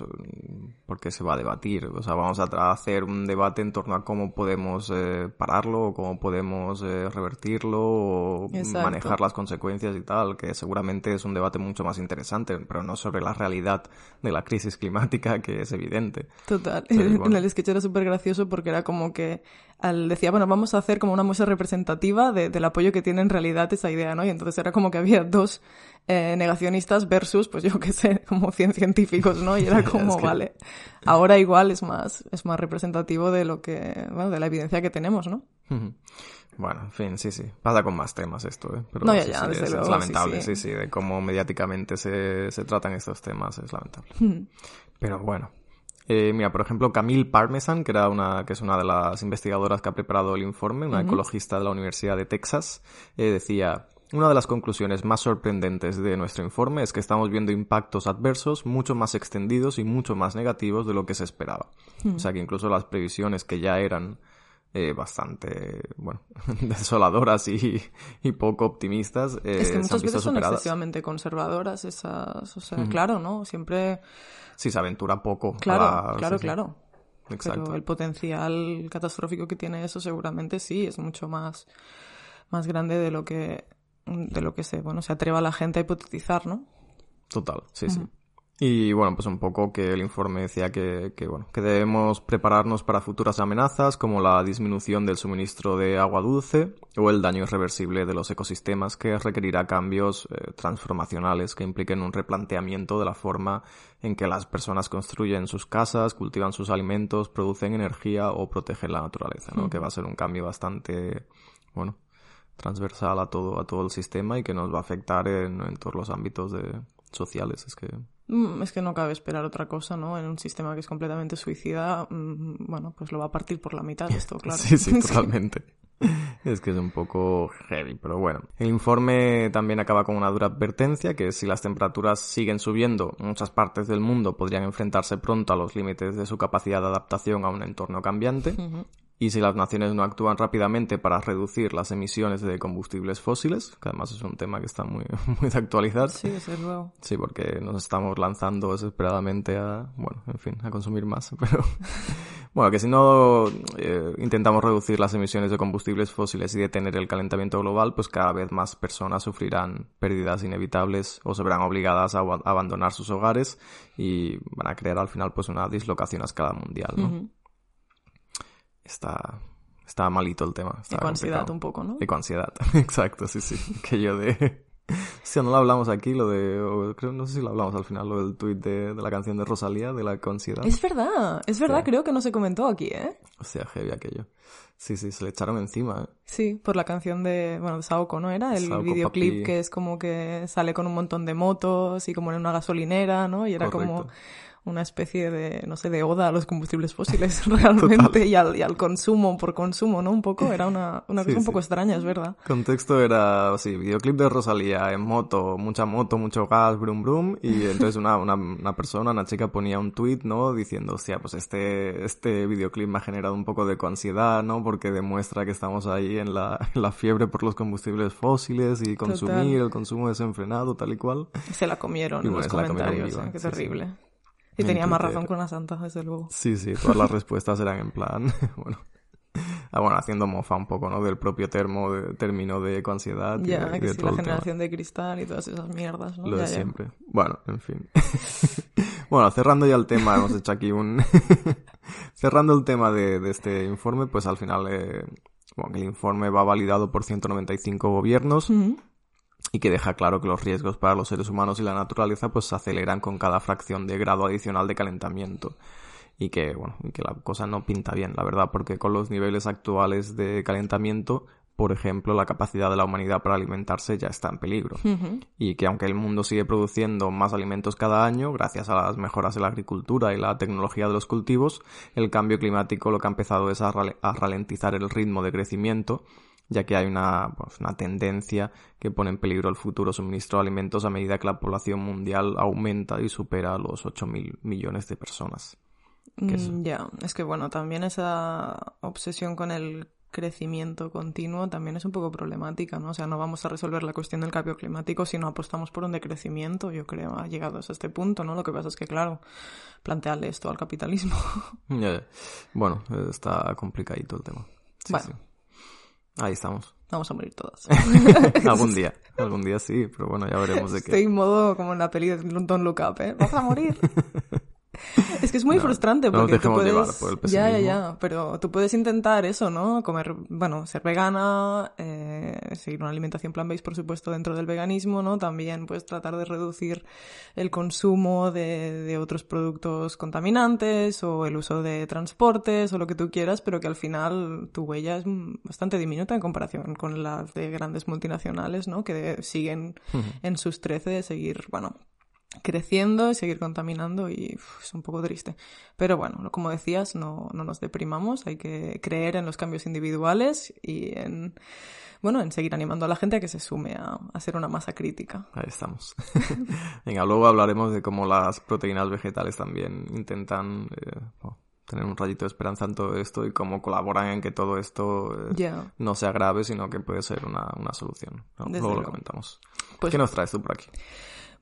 ¿por qué se va a debatir? O sea, vamos a hacer un debate en torno a cómo podemos eh, pararlo, o cómo podemos eh, revertirlo, o Exacto. manejar las consecuencias y tal, que seguramente es un debate mucho más interesante, pero no sobre la realidad de la crisis climática, que es evidente. Total. En el sketch era súper gracioso porque era como que al, decía, bueno, vamos a hacer como una muestra representativa de- del apoyo que tiene en realidad esa idea, ¿no? Y entonces era como que había dos eh, negacionistas versus, pues yo qué sé, como 100 científicos, ¿no? Y era Es como, que- vale, ahora igual es más, es más representativo de lo que, bueno, de la evidencia que tenemos, ¿no? Bueno, en fin, sí, sí. Pasa con más temas esto, ¿eh? Pero No, ya, sí, ya, sí, desde es, luego, es lamentable, sí, sí sí. sí. de cómo mediáticamente se, se tratan estos temas, es lamentable. Pero bueno. Eh, mira, por ejemplo, Camille Parmesan, que era una, que es una de las investigadoras que ha preparado el informe, una ecologista de la Universidad de Texas, eh, decía, una de las conclusiones más sorprendentes de nuestro informe es que estamos viendo impactos adversos mucho más extendidos y mucho más negativos de lo que se esperaba. O sea que incluso las previsiones que ya eran eh, bastante, bueno, desoladoras y, y poco optimistas, eh, es que han muchas veces son excesivamente conservadoras esas, o sea, claro, ¿no? Siempre, Sí, se aventura poco. claro, la- claro, sí, sí. claro. Exacto. Pero el potencial catastrófico que tiene eso seguramente sí es mucho más, más grande de lo que de lo que se, bueno, se atreva la gente a hipotetizar, ¿no? Total, sí, sí. Y bueno, pues un poco que el informe decía que, que, bueno, que debemos prepararnos para futuras amenazas como la disminución del suministro de agua dulce o el daño irreversible de los ecosistemas que requerirá cambios eh, transformacionales que impliquen un replanteamiento de la forma en que las personas construyen sus casas, cultivan sus alimentos, producen energía o protegen la naturaleza, ¿no? Que va a ser un cambio bastante, bueno, transversal a todo, a todo el sistema y que nos va a afectar en, en todos los ámbitos de, sociales. Es que Mm, Es que no cabe esperar otra cosa, ¿no? En un sistema que es completamente suicida, mm, bueno, pues lo va a partir por la mitad esto, claro. Sí, sí, totalmente. Es que es un poco heavy, pero bueno. El informe también acaba con una dura advertencia que si las temperaturas siguen subiendo, muchas partes del mundo podrían enfrentarse pronto a los límites de su capacidad de adaptación a un entorno cambiante. Y si las naciones no actúan rápidamente para reducir las emisiones de combustibles fósiles, que además es un tema que está muy, muy de actualidad, Sí, desde luego. Sí, porque nos estamos lanzando desesperadamente a, bueno, en fin, a consumir más. Pero, bueno, que si no eh, intentamos reducir las emisiones de combustibles fósiles y detener el calentamiento global, pues cada vez más personas sufrirán pérdidas inevitables o se verán obligadas a, ab- a abandonar sus hogares y van a crear al final pues una dislocación a escala mundial, ¿no? Está, está malito el tema. Está Ecoansiedad complicado. un poco, ¿no? Ecoansiedad, exacto, sí, sí. Que yo de, Sí, no lo hablamos aquí, lo de... creo, no sé si lo hablamos al final, lo del tuit de, la canción de Rosalía, de la ansiedad. Es verdad, es verdad, creo que no se comentó aquí, ¿eh? O sea, heavy aquello. Sí, sí, se le echaron encima. ¿eh? Sí, por la canción de, bueno, de Saoko, ¿no? Era el videoclip que es como que sale con un montón de motos y como en una gasolinera, ¿no? Y era como una especie de, no sé, de oda a los combustibles fósiles realmente y al, y al, consumo por consumo, ¿no? Un poco, era una, una cosa un poco extraña, es verdad. Contexto era, sí, videoclip de Rosalía en moto, mucha moto, mucho gas, brum brum, y entonces una, una, una persona, una chica ponía un tweet, ¿no? Diciendo, hostia, pues este, este videoclip me ha generado un poco de ansiedad, ¿no? Porque demuestra que estamos ahí en la, en la fiebre por los combustibles fósiles y consumir, el consumo desenfrenado, tal y cual. Se la comieron en los comentarios, ¿eh? qué terrible. Y tenía más razón con la santa, desde luego. Sí, sí, todas las respuestas eran en plan, bueno, ah, bueno, haciendo mofa un poco, ¿no? Del propio termo, de, término de ecoansiedad. Ya, que sí, la generación de cristal y todas esas mierdas, ¿no? Lo de siempre. Bueno, en fin. bueno, cerrando ya el tema, hemos hecho aquí un... cerrando el tema de, de, este informe, pues al final, eh, bueno, el informe va validado por 195 gobiernos y que deja claro que los riesgos para los seres humanos y la naturaleza pues se aceleran con cada fracción de grado adicional de calentamiento y que bueno y que la cosa no pinta bien la verdad porque con los niveles actuales de calentamiento por ejemplo, la capacidad de la humanidad para alimentarse ya está en peligro. Y que aunque el mundo sigue produciendo más alimentos cada año, gracias a las mejoras en la agricultura y la tecnología de los cultivos, el cambio climático lo que ha empezado es a, ralentizar el ritmo de crecimiento ya que hay una, pues, una tendencia que pone en peligro el futuro suministro de alimentos a medida que la población mundial aumenta y supera los 8.000 millones de personas. Mm, ya, es que bueno, también esa obsesión con el crecimiento continuo también es un poco problemática, ¿no? O sea, no vamos a resolver la cuestión del cambio climático si no apostamos por un decrecimiento, yo creo, ha llegado a este punto, ¿no? Lo que pasa es que, claro, plantearle esto al capitalismo. Bueno, está complicadito el tema. bueno. Ahí estamos. Vamos a morir todas. algún día, algún día sí, pero bueno, ya veremos de qué. Estoy en modo como en la peli de Don't Look Up, ¿eh? Vamos a morir. Es que es muy frustrante porque tú puedes... Por el ya, ya, ya, pero tú puedes intentar eso, ¿no? Comer, bueno, ser vegana, eh, seguir una alimentación plant-based, por supuesto, dentro del veganismo, ¿no? También puedes tratar de reducir el consumo de, de otros productos contaminantes o el uso de transportes o lo que tú quieras, pero que al final tu huella es bastante diminuta en comparación con la de grandes multinacionales, ¿no? Que siguen en sus trece de seguir, bueno, creciendo y seguir contaminando y es un poco triste. Pero bueno, como decías, no, no nos deprimamos, hay que creer en los cambios individuales y en, bueno, en seguir animando a la gente a que se sume a, a ser una masa crítica. Ahí estamos. Venga, luego hablaremos de cómo las proteínas vegetales también intentan eh, tener un rayito de esperanza en todo esto y cómo colaboran en que todo esto eh, no sea grave, sino que puede ser una, una solución. Luego lo comentamos. Pues ¿Qué nos traes tú por aquí?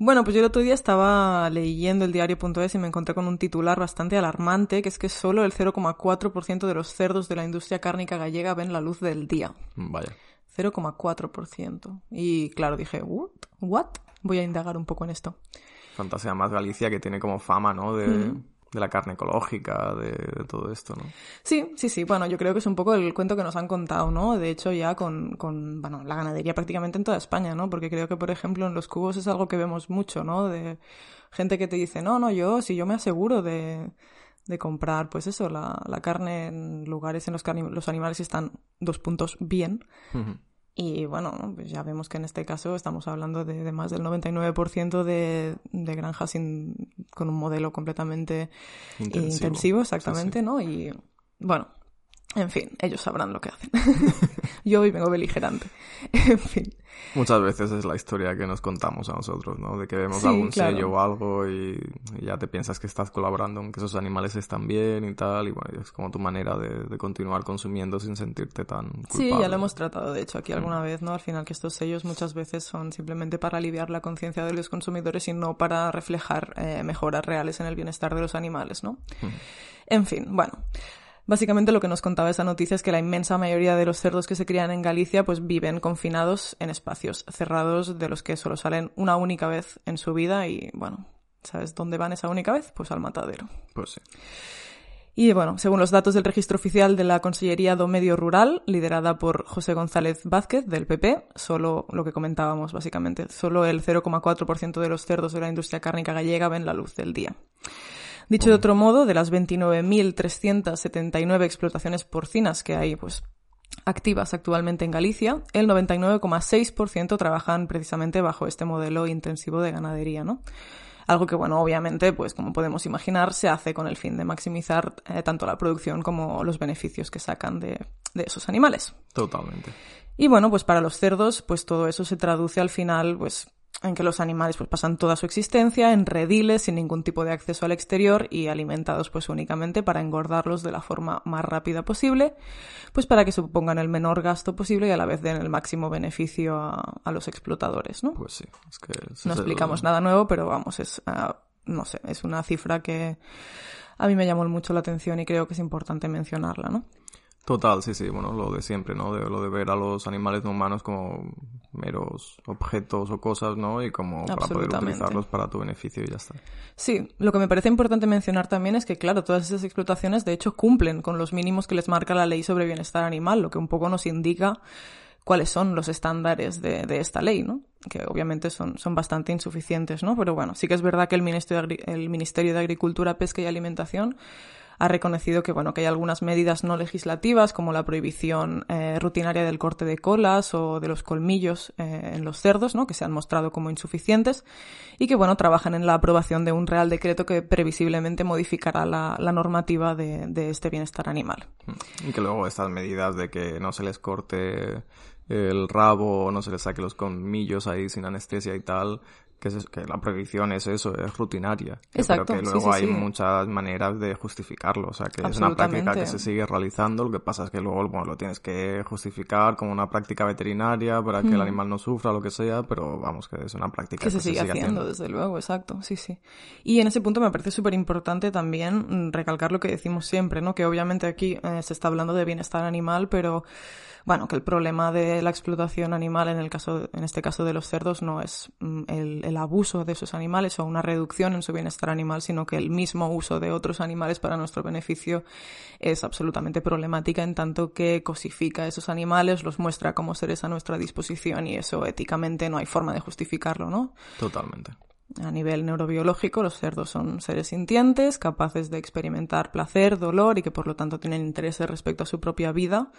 Bueno, pues yo el otro día estaba leyendo el diario.es y me encontré con un titular bastante alarmante, que es que solo el 0,4% de los cerdos de la industria cárnica gallega ven la luz del día. Vaya. 0,4%. Y claro, dije, ¿what? ¿What? Voy a indagar un poco en esto. Fantasía más Galicia que tiene como fama, ¿no? De, de la carne ecológica, de, todo esto, ¿no? Sí, sí, sí. Bueno, yo creo que es un poco el cuento que nos han contado, ¿no? De hecho, ya con, con bueno, la ganadería prácticamente en toda España, ¿no? Porque creo que, por ejemplo, en los cubos es algo que vemos mucho, ¿no? De gente que te dice, no, no, yo, si yo me aseguro de, de comprar, pues eso, la, la carne en lugares en los que los animales están dos puntos bien, y bueno, pues ya vemos que en este caso estamos hablando de, más del 99% de, de granjas con un modelo completamente intensivo, exactamente, ¿no? Y bueno, en fin, ellos sabrán lo que hacen. Yo hoy vengo beligerante. en fin. Muchas veces es la historia que nos contamos a nosotros, ¿no? De que vemos algún sello o algo y, ya te piensas que estás colaborando en que esos animales están bien y tal. Y bueno, es como tu manera de, continuar consumiendo sin sentirte tan culpable. Sí, ya lo hemos tratado, de hecho, aquí alguna mm. vez, ¿no? Al final que estos sellos muchas veces son simplemente para aliviar la conciencia de los consumidores y no para reflejar eh, mejoras reales en el bienestar de los animales, ¿no? Mm. En fin, bueno. Básicamente lo que nos contaba esa noticia es que la inmensa mayoría de los cerdos que se crían en Galicia pues viven confinados en espacios cerrados de los que solo salen una única vez en su vida y bueno, ¿sabes dónde van esa única vez? Pues al matadero. Pues sí. Y bueno, según los datos del registro oficial de la Consellería do Medio Rural, liderada por José González Vázquez del PP, solo lo que comentábamos básicamente, solo el 0,4% de los cerdos de la industria cárnica gallega ven la luz del día. Dicho de otro modo, de las 29.379 explotaciones porcinas que hay, pues activas actualmente en Galicia, el 99,6% trabajan precisamente bajo este modelo intensivo de ganadería, ¿no? Algo que, bueno, obviamente, pues como podemos imaginar, se hace con el fin de maximizar eh, tanto la producción como los beneficios que sacan de, de esos animales. Totalmente. Y bueno, pues para los cerdos, pues todo eso se traduce al final, pues en que los animales pues pasan toda su existencia en rediles sin ningún tipo de acceso al exterior y alimentados pues únicamente para engordarlos de la forma más rápida posible, pues para que supongan el menor gasto posible y a la vez den el máximo beneficio a, a los explotadores, ¿no? Pues sí, es que... No explicamos nada nuevo, pero vamos, es, uh, no sé, es una cifra que a mí me llamó mucho la atención y creo que es importante mencionarla, ¿no? Total, sí, sí, bueno, lo de siempre, ¿no? De, lo de ver a los animales no humanos como meros objetos o cosas, ¿no? Y como para poder utilizarlos para tu beneficio y ya está. Sí, lo que me parece importante mencionar también es que, claro, todas esas explotaciones de hecho cumplen con los mínimos que les marca la ley sobre bienestar animal, lo que un poco nos indica cuáles son los estándares de, de esta ley, ¿no? Que obviamente son, son bastante insuficientes, ¿no? Pero bueno, sí que es verdad que el Ministerio de, el Ministerio de Agricultura, Pesca y Alimentación ha reconocido que, bueno, que hay algunas medidas no legislativas, como la prohibición eh, rutinaria del corte de colas o de los colmillos eh, en los cerdos, ¿no? que se han mostrado como insuficientes, y que, bueno, trabajan en la aprobación de un real decreto que previsiblemente modificará la, la normativa de, de este bienestar animal. Y que luego estas medidas de que no se les corte el rabo, no se les saque los colmillos ahí sin anestesia y tal, que, es, que la prohibición es eso, es rutinaria. Exacto. Pero que luego sí, sí, hay sí. muchas maneras de justificarlo. O sea, que es una práctica que se sigue realizando. Lo que pasa es que luego bueno, lo tienes que justificar como una práctica veterinaria para que mm. el animal no sufra, lo que sea, pero vamos, que es una práctica que, que se, sigue, se sigue haciendo, haciendo, desde luego, exacto. Sí, sí. Y en ese punto me parece súper importante también mm, recalcar lo que decimos siempre, ¿no? Que obviamente aquí eh, se está hablando de bienestar animal, pero bueno, que el problema de la explotación animal en el caso, en este caso de los cerdos, no es mm, el, el, abuso de esos animales o una reducción en su bienestar animal, sino que el mismo uso de otros animales para nuestro beneficio es absolutamente problemática en tanto que cosifica a esos animales, los muestra como seres a nuestra disposición y eso éticamente no hay forma de justificarlo, ¿no? Totalmente. A nivel neurobiológico, los cerdos son seres sintientes, capaces de experimentar placer, dolor y que por lo tanto tienen intereses respecto a su propia vida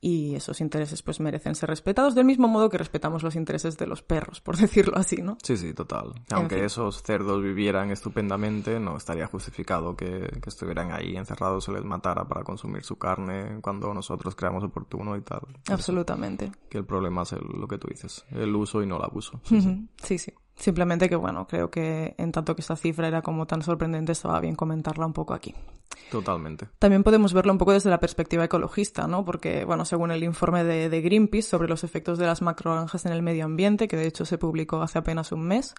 y esos intereses pues merecen ser respetados del mismo modo que respetamos los intereses de los perros, por decirlo así, ¿no? Sí, sí, total. Aunque en fin. esos cerdos vivieran estupendamente, no estaría justificado que, que, estuvieran ahí encerrados, se les matara para consumir su carne cuando nosotros creamos oportuno y tal. Absolutamente. Eso, que el problema es el, lo que tú dices, el uso y no el abuso. Sí, uh -huh. sí. sí, sí. Simplemente que, bueno, creo que en tanto que esta cifra era como tan sorprendente, estaba bien comentarla un poco aquí. Totalmente. También podemos verlo un poco desde la perspectiva ecologista, ¿no? Porque, bueno, según el informe de, de Greenpeace sobre los efectos de las macrogranjas en el medio ambiente, que de hecho se publicó hace apenas un mes,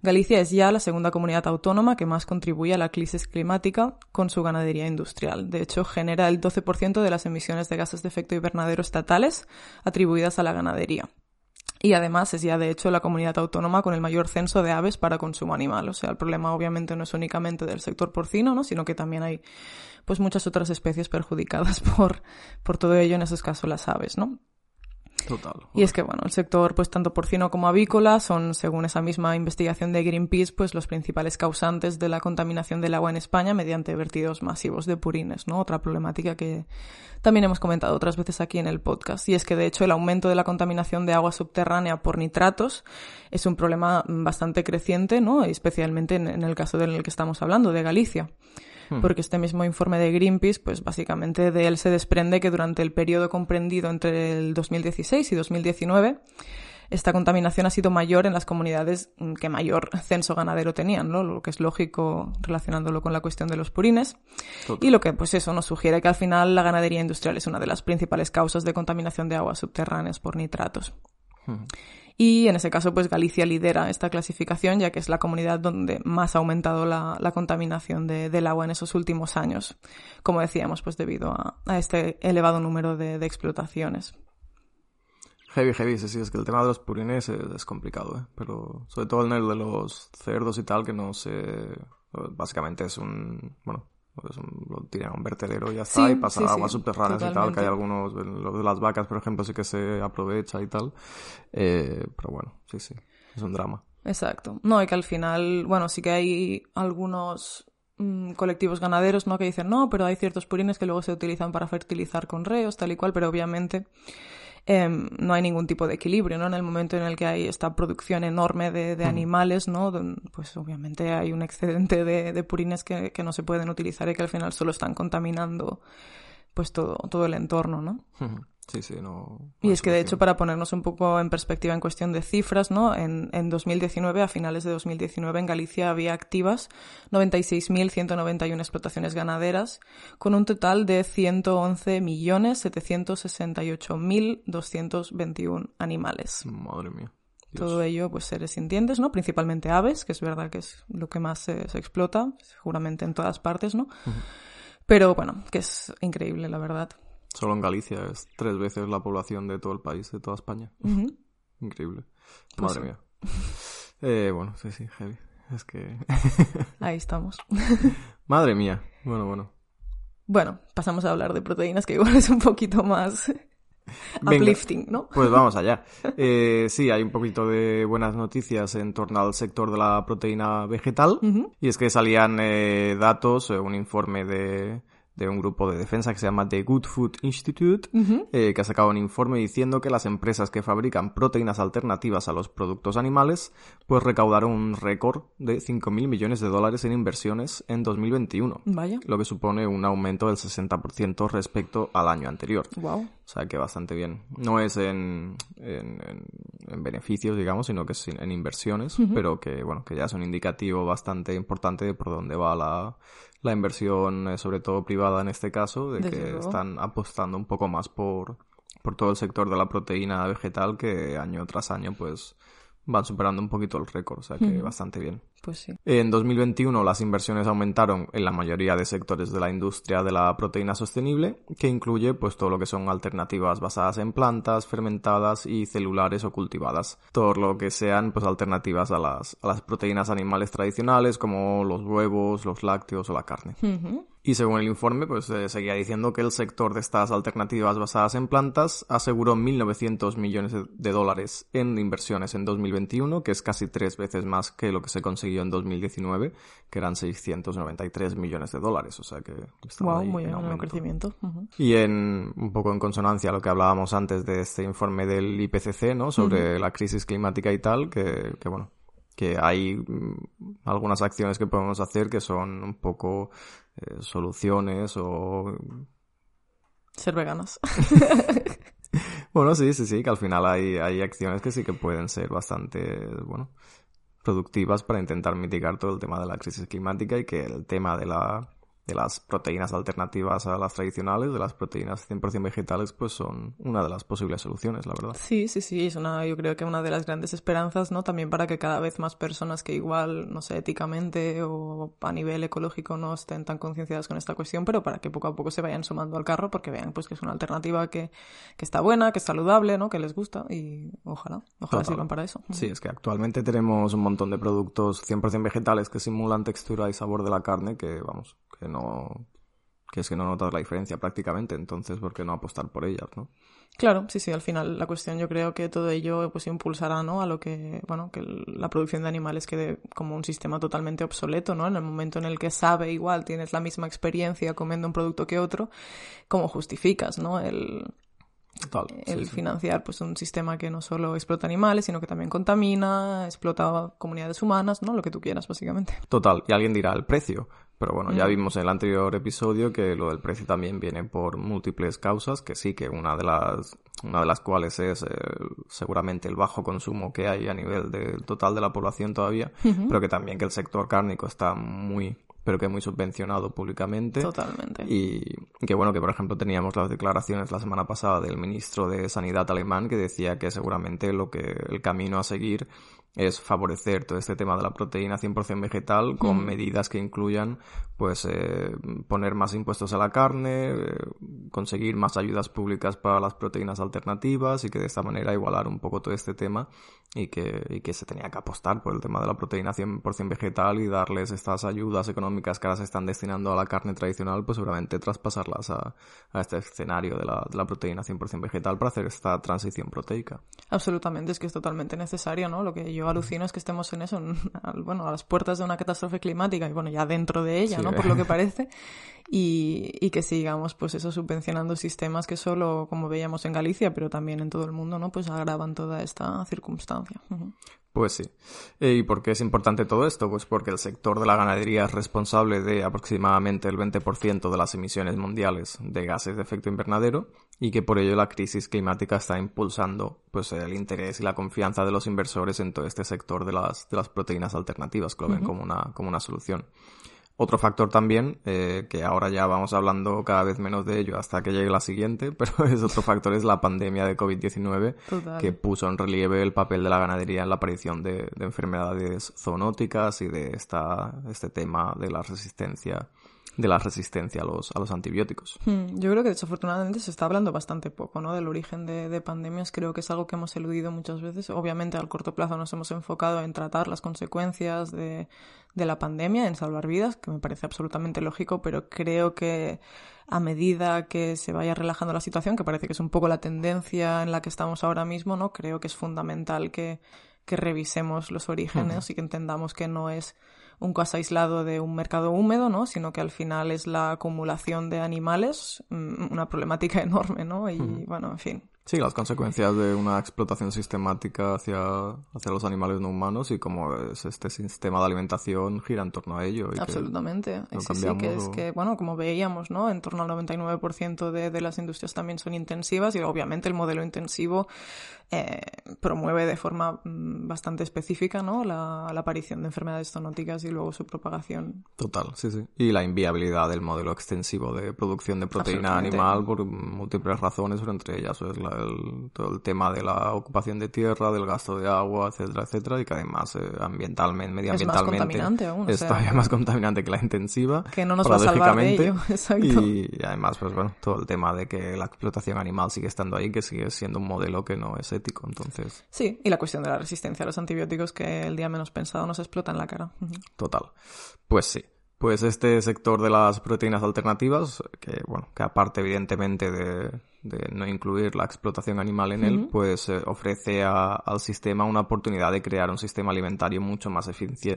Galicia es ya la segunda comunidad autónoma que más contribuye a la crisis climática con su ganadería industrial. De hecho, genera el 12% de las emisiones de gases de efecto invernadero estatales atribuidas a la ganadería. Y además es ya de hecho la comunidad autónoma con el mayor censo de aves para consumo animal. O sea, el problema obviamente no es únicamente del sector porcino, ¿no? Sino que también hay pues muchas otras especies perjudicadas por, por todo ello, en esos casos las aves, ¿no? Total. Y es que, bueno, el sector, pues tanto porcino como avícola son, según esa misma investigación de Greenpeace, pues los principales causantes de la contaminación del agua en España mediante vertidos masivos de purines, ¿no? Otra problemática que también hemos comentado otras veces aquí en el podcast. Y es que, de hecho, el aumento de la contaminación de agua subterránea por nitratos es un problema bastante creciente, ¿no? Especialmente en, en el caso del que estamos hablando, de Galicia porque este mismo informe de Greenpeace, pues básicamente de él se desprende que durante el periodo comprendido entre el 2016 y 2019, esta contaminación ha sido mayor en las comunidades que mayor censo ganadero tenían, ¿no? Lo que es lógico relacionándolo con la cuestión de los purines. Total. Y lo que, pues eso, nos sugiere que al final la ganadería industrial es una de las principales causas de contaminación de aguas subterráneas por nitratos. Y en ese caso, pues Galicia lidera esta clasificación, ya que es la comunidad donde más ha aumentado la, la contaminación de, del agua en esos últimos años. Como decíamos, pues debido a, este elevado número de, explotaciones. Heavy, heavy, sí, es que el tema de los purines es, complicado, ¿eh? Pero sobre todo en el de los cerdos y tal, que no sé... Básicamente es un... Bueno, lo tiran a un vertedero y ya está, Sí, y pasa sí, a sí, aguas subterráneas y tal, que hay totalmente. algunos, lo de las vacas, por ejemplo, sí que se aprovecha y tal. Eh, pero bueno, sí, sí, es un drama. Exacto. No, y que al final, bueno, sí que hay algunos mm, colectivos ganaderos, ¿no? Que dicen, no, pero hay ciertos purines que luego se utilizan para fertilizar con reos, tal y cual, pero obviamente em, no hay ningún tipo de equilibrio, ¿no? En el momento en el que hay esta producción enorme de, de animales, ¿no? Pues obviamente hay un excedente de, de purines que, que no se pueden utilizar y que al final solo están contaminando pues todo, todo el entorno, ¿no? Sí, sí, no. Y es que, de hecho, para ponernos un poco en perspectiva en cuestión de cifras, ¿no? En, en 2019, a finales de 2019, en Galicia había activas 96.191 explotaciones ganaderas, con un total de 111.768.221 animales. Madre mía. Dios. Todo ello, pues seres sintientes, ¿no? Principalmente aves, que es verdad que es lo que más se, se explota, seguramente en todas partes, ¿no? Pero bueno, que es increíble, la verdad. Solo en Galicia es tres veces la población de todo el país, de toda España. Increíble. Pues Madre mía. Eh, bueno, sí, sí, heavy. Es que... Ahí estamos. Madre mía. Bueno, bueno. Bueno, pasamos a hablar de proteínas, que igual es un poquito más Venga. uplifting, ¿no? Pues vamos allá. Eh, sí, hay un poquito de buenas noticias en torno al sector de la proteína vegetal. Y es que salían eh, datos, eh, un informe de, de un grupo de defensa que se llama The Good Food Institute, Ujú. eh, que ha sacado un informe diciendo que las empresas que fabrican proteínas alternativas a los productos animales, pues recaudaron un récord de 5.000 millones de dólares en inversiones en 2021, Vaya. lo que supone un aumento del 60% respecto al año anterior. Wow. O sea que bastante bien. No es en, en, en- en beneficios, digamos, sino que es en inversiones, pero que, bueno, que ya es un indicativo bastante importante de por dónde va la, la inversión, eh, sobre todo privada en este caso, de Desde que luego. están apostando un poco más por, por todo el sector de la proteína vegetal que año tras año, pues, van superando un poquito el récord, o sea que bastante bien. Pues sí. En 2021 las inversiones aumentaron en la mayoría de sectores de la industria de la proteína sostenible, que incluye pues todo lo que son alternativas basadas en plantas, fermentadas y celulares o cultivadas. Todo lo que sean pues alternativas a las, a las proteínas animales tradicionales como los huevos, los lácteos o la carne. Y según el informe, pues eh, seguía diciendo que el sector de estas alternativas basadas en plantas aseguró 1.900 millones de- dólares en inversiones en 2021, que es casi tres veces más que lo que se consiguió en 2019, que eran 693 millones de dólares. O sea que está Wow, muy en aumento. crecimiento. Ujú. Y en un poco en consonancia a lo que hablábamos antes de este informe del IPCC, ¿no? Sobre la crisis climática y tal, que, que bueno, que hay mm, algunas acciones que podemos hacer que son un poco eh, soluciones o... Ser veganas. Bueno, sí, sí, sí, que al final hay, hay acciones que sí que pueden ser bastante, bueno, productivas para intentar mitigar todo el tema de la crisis climática y que el tema de la de las proteínas alternativas a las tradicionales, de las proteínas 100% vegetales, pues son una de las posibles soluciones, la verdad. Sí, sí, sí, es una, yo creo que una de las grandes esperanzas, ¿no? También para que cada vez más personas que igual, no sé, éticamente o a nivel ecológico no estén tan concienciadas con esta cuestión, pero para que poco a poco se vayan sumando al carro porque vean pues que es una alternativa que, que está buena, que es saludable, ¿no? Que les gusta y ojalá, ojalá Total. sirvan para eso. Sí, es que actualmente tenemos un montón de productos 100% vegetales que simulan textura y sabor de la carne que, vamos, que no... que es que no notas la diferencia prácticamente, entonces, ¿por qué no apostar por ellas, no? Claro, sí, sí, al final la cuestión yo creo que todo ello pues impulsará, ¿no? A lo que, bueno, que la producción de animales quede como un sistema totalmente obsoleto, ¿no? En el momento en el que sabe igual, tienes la misma experiencia comiendo un producto que otro, ¿cómo justificas, ¿no? El, Total. el sí, sí. financiar pues un sistema que no solo explota animales, sino que también contamina, explota comunidades humanas, ¿no? Lo que tú quieras, básicamente. Total, y alguien dirá el precio. Pero bueno, ya vimos en el anterior episodio que lo del precio también viene por múltiples causas, que sí, que una de las, una de las cuales es eh, seguramente el bajo consumo que hay a nivel del total de la población todavía, pero que también que el sector cárnico está muy, pero que muy subvencionado públicamente. Totalmente. Y que bueno, que por ejemplo teníamos las declaraciones la semana pasada del ministro de Sanidad alemán que decía que seguramente lo que el camino a seguir es favorecer todo este tema de la proteína 100% vegetal con medidas que incluyan pues eh, poner más impuestos a la carne, eh, conseguir más ayudas públicas para las proteínas alternativas y que de esta manera igualar un poco todo este tema y que, y que se tenía que apostar por el tema de la proteína 100% vegetal y darles estas ayudas económicas que ahora se están destinando a la carne tradicional, pues seguramente traspasarlas a, a este escenario de la, de la proteína 100% vegetal para hacer esta transición proteica. Absolutamente, es que es totalmente necesario, ¿no? Lo que yo alucino es que estemos en eso, bueno, a las puertas de una catástrofe climática y bueno, ya dentro de ella, ¿no? Por lo que parece. Y, y, que sigamos, pues eso, subvencionando sistemas que solo, como veíamos en Galicia, pero también en todo el mundo, ¿no? Pues agravan toda esta circunstancia. Pues sí. Eh, ¿Y por qué es importante todo esto? Pues porque el sector de la ganadería es responsable de aproximadamente el 20% de las emisiones mundiales de gases de efecto invernadero y que por ello la crisis climática está impulsando pues el interés y la confianza de los inversores en todo este sector de las, de las proteínas alternativas que lo ven como, una, como una solución. Otro factor también, eh, que ahora ya vamos hablando cada vez menos de ello hasta que llegue la siguiente, pero es otro factor, es la pandemia de COVID-19, que puso en relieve el papel de la ganadería en la aparición de, de enfermedades zoonóticas y de esta, este tema de la resistencia de la resistencia a los, a los antibióticos. Hmm, yo creo que desafortunadamente se está hablando bastante poco, ¿no? Del origen de, de, pandemias. Creo que es algo que hemos eludido muchas veces. Obviamente, al corto plazo nos hemos enfocado en tratar las consecuencias de, de la pandemia, en salvar vidas, que me parece absolutamente lógico, pero creo que a medida que se vaya relajando la situación, que parece que es un poco la tendencia en la que estamos ahora mismo, ¿no? Creo que es fundamental que, que revisemos los orígenes y que entendamos que no es un caso aislado de un mercado húmedo, ¿no? Sino que al final es la acumulación de animales, mm, una problemática enorme, ¿no? Y bueno, en fin. Sí, las consecuencias de una explotación sistemática hacia, hacia los animales no humanos y cómo es este sistema de alimentación gira en torno a ello. Y Absolutamente. Que sí, sí, que es que, bueno, como veíamos, ¿no? En torno al 99% de, de las industrias también son intensivas y obviamente el modelo intensivo eh, promueve de forma mm, bastante específica, ¿no? La, la, aparición de enfermedades zoonóticas y luego su propagación. Total, sí, sí. Y la inviabilidad del modelo extensivo de producción de proteína animal por múltiples razones, pero entre ellas es la el, todo el tema de la ocupación de tierra, del gasto de agua, etcétera, etcétera, y que además eh, ambientalmente, medioambientalmente es más contaminante aún, es todavía más contaminante que la intensiva. Que no nos va a salvar de ello, exacto. Y además, pues bueno, todo el tema de que la explotación animal sigue estando ahí, que sigue siendo un modelo que no es entonces. Sí, y la cuestión de la resistencia a los antibióticos que el día menos pensado nos explota en la cara. Total. Pues sí. Pues este sector de las proteínas alternativas, que bueno, que aparte evidentemente de, de no incluir la explotación animal en él, pues eh, ofrece a, al sistema una oportunidad de crear un sistema alimentario mucho más,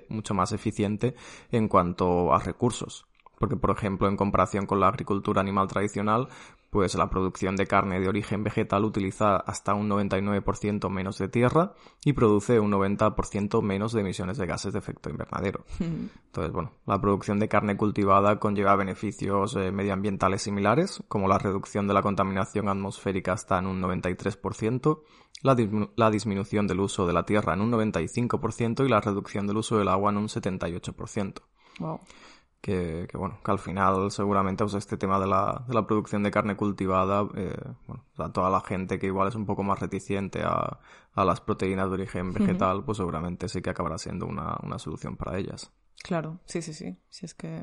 mucho más eficiente en cuanto a recursos. Porque, por ejemplo, en comparación con la agricultura animal tradicional, pues la producción de carne de origen vegetal utiliza hasta un 99% menos de tierra y produce un 90% menos de emisiones de gases de efecto invernadero. Entonces, bueno, la producción de carne cultivada conlleva beneficios eh, medioambientales similares, como la reducción de la contaminación atmosférica hasta en un 93%, la, la disminución del uso de la tierra en un 95% y la reducción del uso del agua en un 78%. Wow que, que, bueno, que al final seguramente pues, este tema de la, de la producción de carne cultivada, eh, bueno, o sea, toda la gente que igual es un poco más reticente a, a las proteínas de origen vegetal, pues seguramente sí que acabará siendo una, una solución para ellas. Claro, sí, sí, sí. Si es que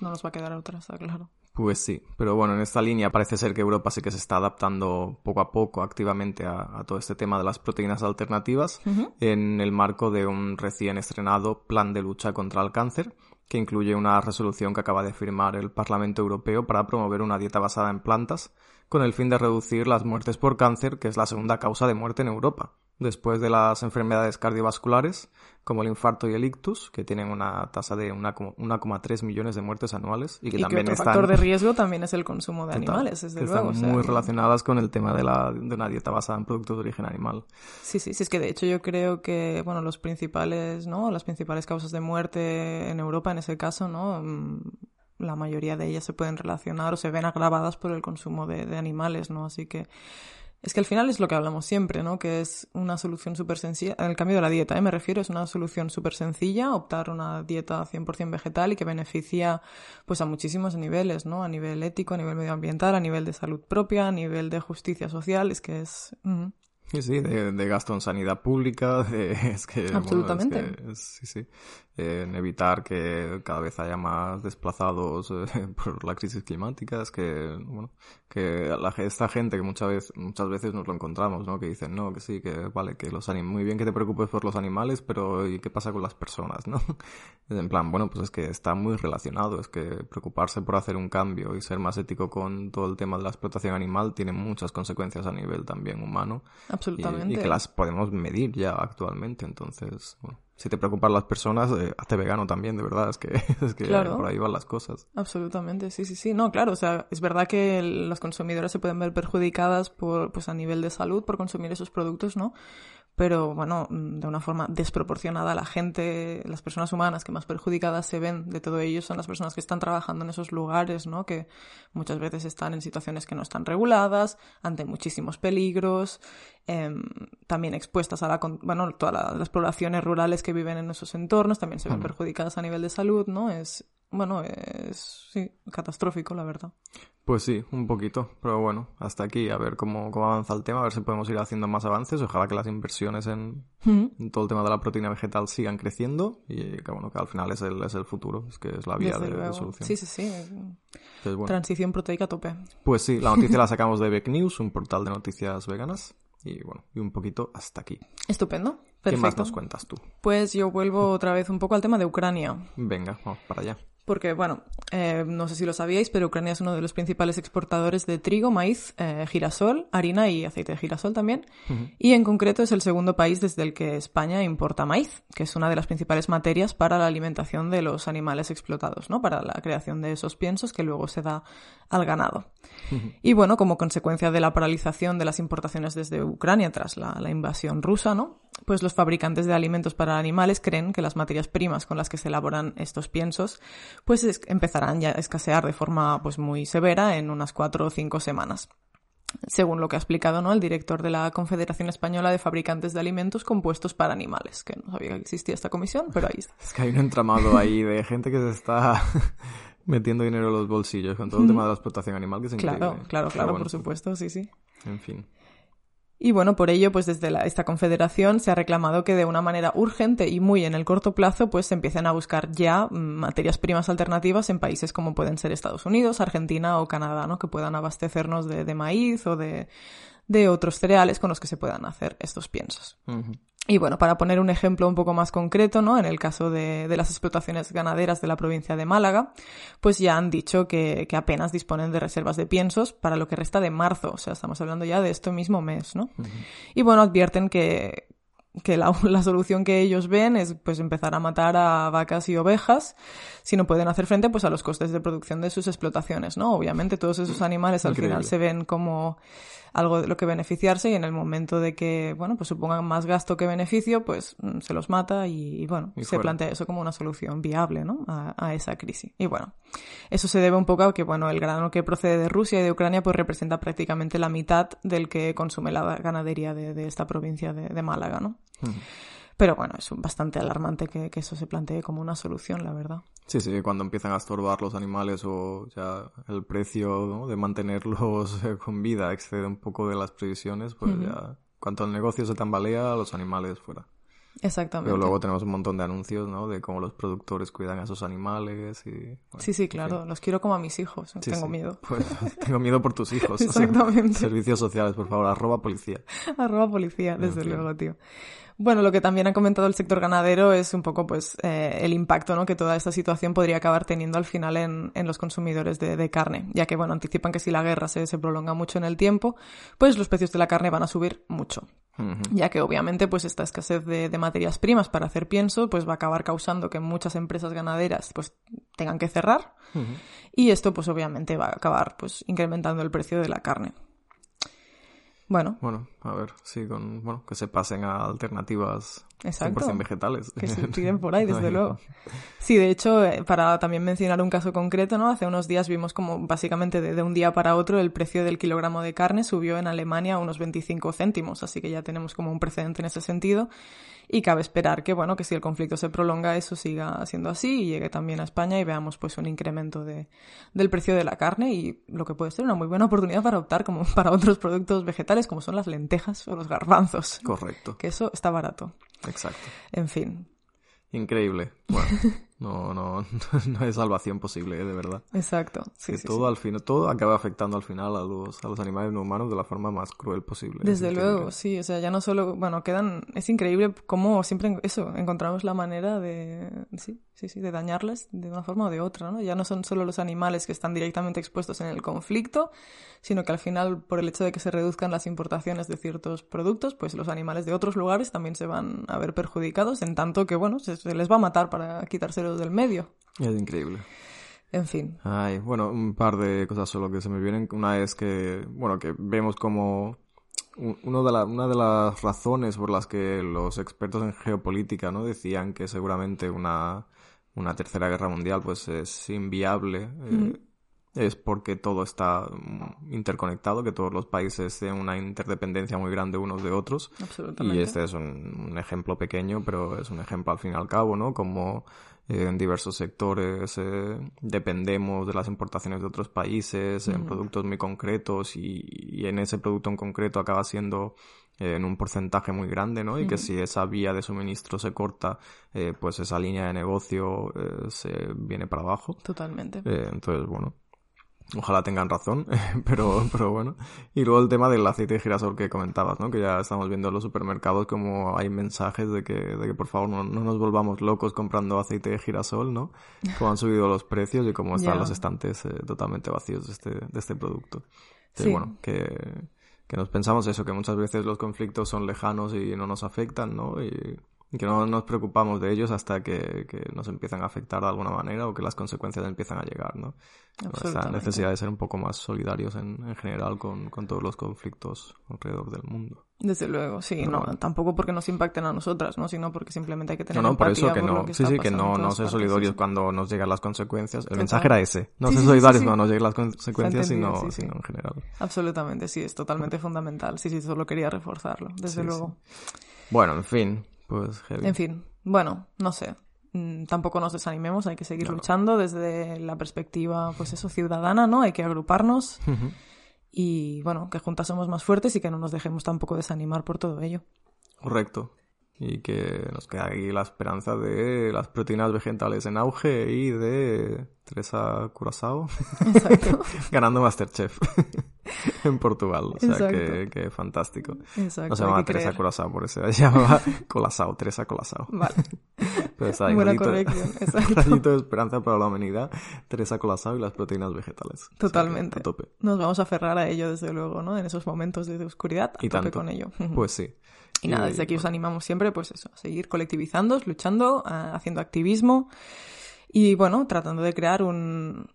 no nos va a quedar otra, está claro. Pues sí, pero bueno, en esta línea parece ser que Europa sí que se está adaptando poco a poco activamente a, a todo este tema de las proteínas alternativas uh -huh. en el marco de un recién estrenado plan de lucha contra el cáncer que incluye una resolución que acaba de firmar el Parlamento Europeo para promover una dieta basada en plantas, con el fin de reducir las muertes por cáncer, que es la segunda causa de muerte en Europa, después de las enfermedades cardiovasculares, como el infarto y el ictus, que tienen una tasa de 1,3 millones de muertes anuales. Y que y también que otro están... factor de riesgo también es el consumo de animales, desde que luego. Están o muy relacionadas con el tema de, la, de una dieta basada en productos de origen animal. Sí, sí, sí, es que de hecho yo creo que, bueno, los principales, ¿no? Las principales causas de muerte en Europa, en ese caso, ¿no? Mm, la mayoría de ellas se pueden relacionar o se ven agravadas por el consumo de, de animales, ¿no? Así que es que al final es lo que hablamos siempre, ¿no? Que es una solución súper sencilla. En el cambio de la dieta, ¿eh? me refiero, es una solución súper sencilla, optar una dieta 100% vegetal y que beneficia pues a muchísimos niveles, ¿no? A nivel ético, a nivel medioambiental, a nivel de salud propia, a nivel de justicia social. Es que es... Sí, sí, de, de, gasto en sanidad pública, de, es que... Absolutamente. Bueno, es que, es, sí, sí. En evitar que cada vez haya más desplazados eh, por la crisis climática, es que, bueno, que la, esta gente que muchas veces, muchas veces nos lo encontramos, ¿no? Que dicen, no, que sí, que vale, que los animales, muy bien que te preocupes por los animales, pero ¿y qué pasa con las personas, no? en plan, bueno, pues es que está muy relacionado, es que preocuparse por hacer un cambio y ser más ético con todo el tema de la explotación animal tiene muchas consecuencias a nivel también humano. Absolutamente. Y, y que las podemos medir ya actualmente, entonces, bueno si te preocupan las personas, eh, hazte vegano también, de verdad, es que, es que Claro. por ahí van las cosas. Absolutamente, sí, sí, sí. No, claro, o sea, es verdad que las consumidoras se pueden ver perjudicadas por, pues a nivel de salud por consumir esos productos, ¿no? Pero, bueno, mm, de una forma desproporcionada, la gente, las personas humanas que más perjudicadas se ven de todo ello son las personas que están trabajando en esos lugares, ¿no? Que muchas veces están en situaciones que no están reguladas, ante muchísimos peligros, em, también expuestas a la, bueno, todas la- las poblaciones rurales que viven en esos entornos también se ven perjudicadas a nivel de salud, ¿no? Es, bueno, es, sí, catastrófico, la verdad. Pues sí, un poquito, pero bueno, hasta aquí, a ver cómo, cómo avanza el tema, a ver si podemos ir haciendo más avances, ojalá que las inversiones en, en todo el tema de la proteína vegetal sigan creciendo y que bueno, que al final es el, es el futuro, es que es la vía de, solución. Sí, sí, sí. Entonces, bueno, Transición proteica a tope. pues sí, la noticia la sacamos de Beck News, un portal de noticias veganas, y bueno, y un poquito hasta aquí. Estupendo. ¿Qué Perfecto. más nos cuentas tú? Pues yo vuelvo otra vez un poco al tema de Ucrania. Venga, vamos para allá. Porque, bueno, eh, no sé si lo sabíais, pero Ucrania es uno de los principales exportadores de trigo, maíz, eh, girasol, harina y aceite de girasol también. Y en concreto es el segundo país desde el que España importa maíz, que es una de las principales materias para la alimentación de los animales explotados, ¿no? Para la creación de esos piensos que luego se da al ganado. Y bueno, como consecuencia de la paralización de las importaciones desde Ucrania tras la, la invasión rusa, ¿no? Pues los fabricantes de alimentos para animales creen que las materias primas con las que se elaboran estos piensos pues es- empezarán ya a escasear de forma pues muy severa en unas cuatro o cinco semanas. Según lo que ha explicado ¿no? el director de la Confederación Española de Fabricantes de Alimentos Compuestos para Animales, que no sabía que existía esta comisión, pero ahí está. Es que hay un entramado ahí de gente que se está metiendo dinero en los bolsillos con todo el tema de la explotación animal que es Claro, increíble. claro, claro, bueno, por supuesto, sí, sí. En fin. Y bueno, por ello, pues desde esta confederación se ha reclamado que de una manera urgente y muy en el corto plazo, pues se empiecen a buscar ya mm, materias primas alternativas en países como pueden ser Estados Unidos, Argentina o Canadá, ¿no? Que puedan abastecernos de, maíz o de, otros cereales con los que se puedan hacer estos piensos. Y bueno, para poner un ejemplo un poco más concreto, ¿no? En el caso de, de las explotaciones ganaderas de la provincia de Málaga, pues ya han dicho que, que apenas disponen de reservas de piensos para lo que resta de marzo. O sea, estamos hablando ya de este mismo mes, ¿no? Y bueno, advierten que, que la, la solución que ellos ven es pues empezar a matar a vacas y ovejas si no pueden hacer frente pues a los costes de producción de sus explotaciones, ¿no? Obviamente todos esos animales al final se ven como algo de lo que beneficiarse y en el momento de que, bueno, pues supongan más gasto que beneficio, pues mm, se los mata y, y, bueno, Y se plantea eso como una solución viable, ¿no? A, a esa crisis. Y bueno, eso se debe un poco a que, bueno, el grano que procede de Rusia y de Ucrania pues representa prácticamente la mitad del que consume la ganadería de, de esta provincia de, de Málaga, ¿no? Pero bueno, es bastante alarmante que, que eso se plantee como una solución, la verdad. Sí, sí, cuando empiezan a estorbar los animales o ya el precio ¿no? de mantenerlos eh, con vida excede un poco de las previsiones, pues ya cuanto el negocio se tambalea, los animales fuera. Exactamente. Pero luego tenemos un montón de anuncios, ¿no? De cómo los productores cuidan a esos animales y... bueno, Sí, sí, en claro. fin. Los quiero como a mis hijos. Sí, Tengo sí. miedo. Pues, tengo miedo por tus hijos. o sea, Exactamente. servicios sociales, por favor, arroba policía. Arroba policía, desde fin. luego, tío. Bueno, lo que también ha comentado el sector ganadero es un poco, pues, eh, el impacto, ¿no? Que toda esta situación podría acabar teniendo al final en, en los consumidores de, de carne, ya que, bueno, anticipan que si la guerra se, se prolonga mucho en el tiempo, pues los precios de la carne van a subir mucho. Ya que obviamente pues esta escasez de, de materias primas para hacer pienso pues va a acabar causando que muchas empresas ganaderas pues tengan que cerrar y esto pues obviamente va a acabar pues incrementando el precio de la carne. Bueno, Bueno, a ver, sí, con, bueno, que se pasen a alternativas Exacto. 100% vegetales. que se tiren por ahí, desde luego. Sí, de hecho, eh, para también mencionar un caso concreto, ¿no? Hace unos días vimos como básicamente de, de un día para otro el precio del kilogramo de carne subió en Alemania a unos 25 céntimos, así que ya tenemos como un precedente en ese sentido. Y cabe esperar que, bueno, que si el conflicto se prolonga eso siga siendo así y llegue también a España y veamos pues un incremento de, del precio de la carne y lo que puede ser una muy buena oportunidad para optar como para otros productos vegetales como son las lentejas o los garbanzos. Correcto. Que eso está barato. Exacto. En fin. Increíble. Bueno, no, no, no hay salvación posible, ¿eh? de verdad. Exacto. Sí, Que sí, todo sí. al final, todo acaba afectando al final a los, a los animales no humanos de la forma más cruel posible. Es Desde luego, sí, o sea, ya no solo, bueno, quedan, es increíble cómo siempre, eso, encontramos la manera de, sí, sí, sí, de dañarles de una forma o de otra, ¿no? Ya no son solo los animales que están directamente expuestos en el conflicto, sino que al final, por el hecho de que se reduzcan las importaciones de ciertos productos, pues los animales de otros lugares también se van a ver perjudicados, en tanto que, bueno, se, se les va a matar para quitárselos del medio. Es increíble. En fin, Ay, bueno, un par de cosas solo que se me vienen. Una es que, bueno, que vemos como uno de la- una de las razones por las que los expertos en geopolítica, ¿no? Decían que seguramente una, una tercera guerra mundial, pues es inviable. eh, es porque todo está mm, interconectado, que todos los países tienen una interdependencia muy grande unos de otros. absolutamente. Y este es un, un ejemplo pequeño, pero es un ejemplo al fin y al cabo, ¿no? Como eh, en diversos sectores eh, dependemos de las importaciones de otros países en productos muy concretos y, y en ese producto en concreto acaba siendo eh, en un porcentaje muy grande, ¿no? Y que si esa vía de suministro se corta, eh, pues esa línea de negocio se viene para abajo. Totalmente. Entonces, bueno, ojalá tengan razón, pero, pero bueno. Y luego el tema del aceite de girasol que comentabas, ¿no? Que ya estamos viendo en los supermercados como hay mensajes de que, de que por favor no, no nos volvamos locos comprando aceite de girasol, ¿no? Como han subido los precios y como están los estantes eh, totalmente vacíos de este, de este producto. Entonces, Sí. bueno, que, que nos pensamos eso, que muchas veces los conflictos son lejanos y no nos afectan, ¿no? Y que no nos preocupamos de ellos hasta que, que nos empiezan a afectar de alguna manera o que las consecuencias empiezan a llegar, ¿no? Absolutamente. necesidad de ser un poco más solidarios en, en general con, con todos los conflictos alrededor del mundo. Desde luego, sí, Pero no, bueno. tampoco porque nos impacten a nosotras, ¿no? Sino porque simplemente hay que tener No, no, por eso que no, que sí, sí, que no, no ser solidarios sí, cuando nos llegan las consecuencias. El Total. mensaje era ese, no Sí, ser solidarios sí. cuando nos lleguen las consecuencias, sino, sino en general. Absolutamente, sí, es totalmente fundamental. Sí, sí, solo quería reforzarlo, desde luego. Bueno, en fin, pues heavy. En fin, bueno, no sé. Mm, Tampoco nos desanimemos, hay que seguir luchando desde la perspectiva, pues eso, ciudadana, ¿no? Hay que agruparnos y, bueno, que juntas somos más fuertes y que no nos dejemos tampoco desanimar por todo ello. Correcto. Y que nos queda aquí la esperanza de las proteínas vegetales en auge y de Teresa Curazao ganando Masterchef en Portugal. O sea, que, Exacto. que fantástico. Exacto. No se que Teresa creer. Curazao, por eso se llamaba Colasao, Teresa Colasao. Vale. Pero está ahí, Buena corrección, exacto. rayito de esperanza para la humanidad, Teresa Colasao y las proteínas vegetales. O sea que Totalmente. a tope. Nos vamos a aferrar a ello, desde luego, ¿no? En esos momentos de oscuridad, a Y tope tanto. con ello. Pues sí. Y nada, desde aquí os animamos siempre, pues eso, a seguir colectivizándoos, luchando, a- haciendo activismo y, bueno, tratando de crear un,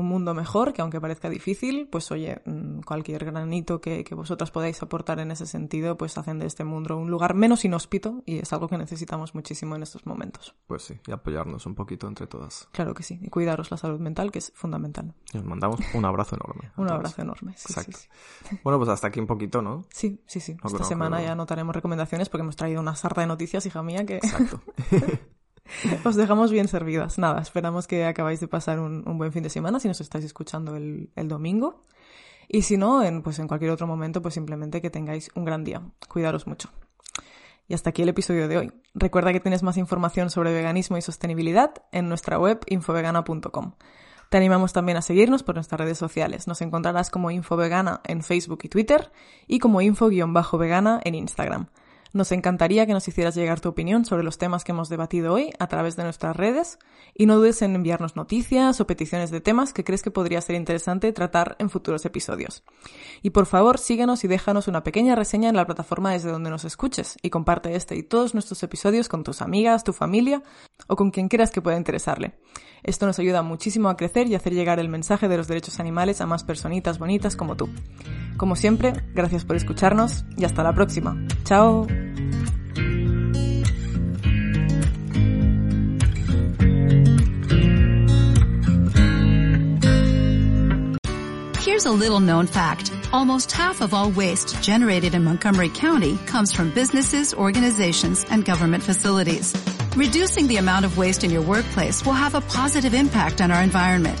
un mundo mejor, que aunque parezca difícil, pues oye, mm, cualquier granito que, que vosotras podáis aportar en ese sentido, pues hacen de este mundo un lugar menos inhóspito y es algo que necesitamos muchísimo en estos momentos. Pues sí, y apoyarnos un poquito entre todas. Claro que sí, y cuidaros la salud mental, que es fundamental. Y os mandamos un abrazo enorme. Un abrazo enorme. Sí, Exacto. sí. Bueno, pues hasta aquí un poquito, ¿no? Sí, sí, sí. No, Esta no, semana pero- ya anotaremos recomendaciones porque hemos traído una sarta de noticias, hija mía, que Exacto. os dejamos bien servidas. Nada, esperamos que acabáis de pasar un, un buen fin de semana si nos estáis escuchando el, el domingo. Y si no, en, pues en cualquier otro momento, pues simplemente que tengáis un gran día. Cuidaros mucho. Y hasta aquí el episodio de hoy. Recuerda que tienes más información sobre veganismo y sostenibilidad en nuestra web infovegana.com. Te animamos también a seguirnos por nuestras redes sociales. Nos encontrarás como Infovegana en Facebook y Twitter y como info-vegana en Instagram. Nos encantaría que nos hicieras llegar tu opinión sobre los temas que hemos debatido hoy a través de nuestras redes y no dudes en enviarnos noticias o peticiones de temas que crees que podría ser interesante tratar en futuros episodios. Y por favor, síguenos y déjanos una pequeña reseña en la plataforma desde donde nos escuches y comparte este y todos nuestros episodios con tus amigas, tu familia o con quien quieras que pueda interesarle. Esto nos ayuda muchísimo a crecer y hacer llegar el mensaje de los derechos animales a más personitas bonitas como tú. Como siempre, gracias por escucharnos y hasta la próxima. Chao. Here's a little known fact. Almost half of all waste generated in Montgomery County comes from businesses, organizations, and government facilities. Reducing the amount of waste in your workplace will have a positive impact on our environment.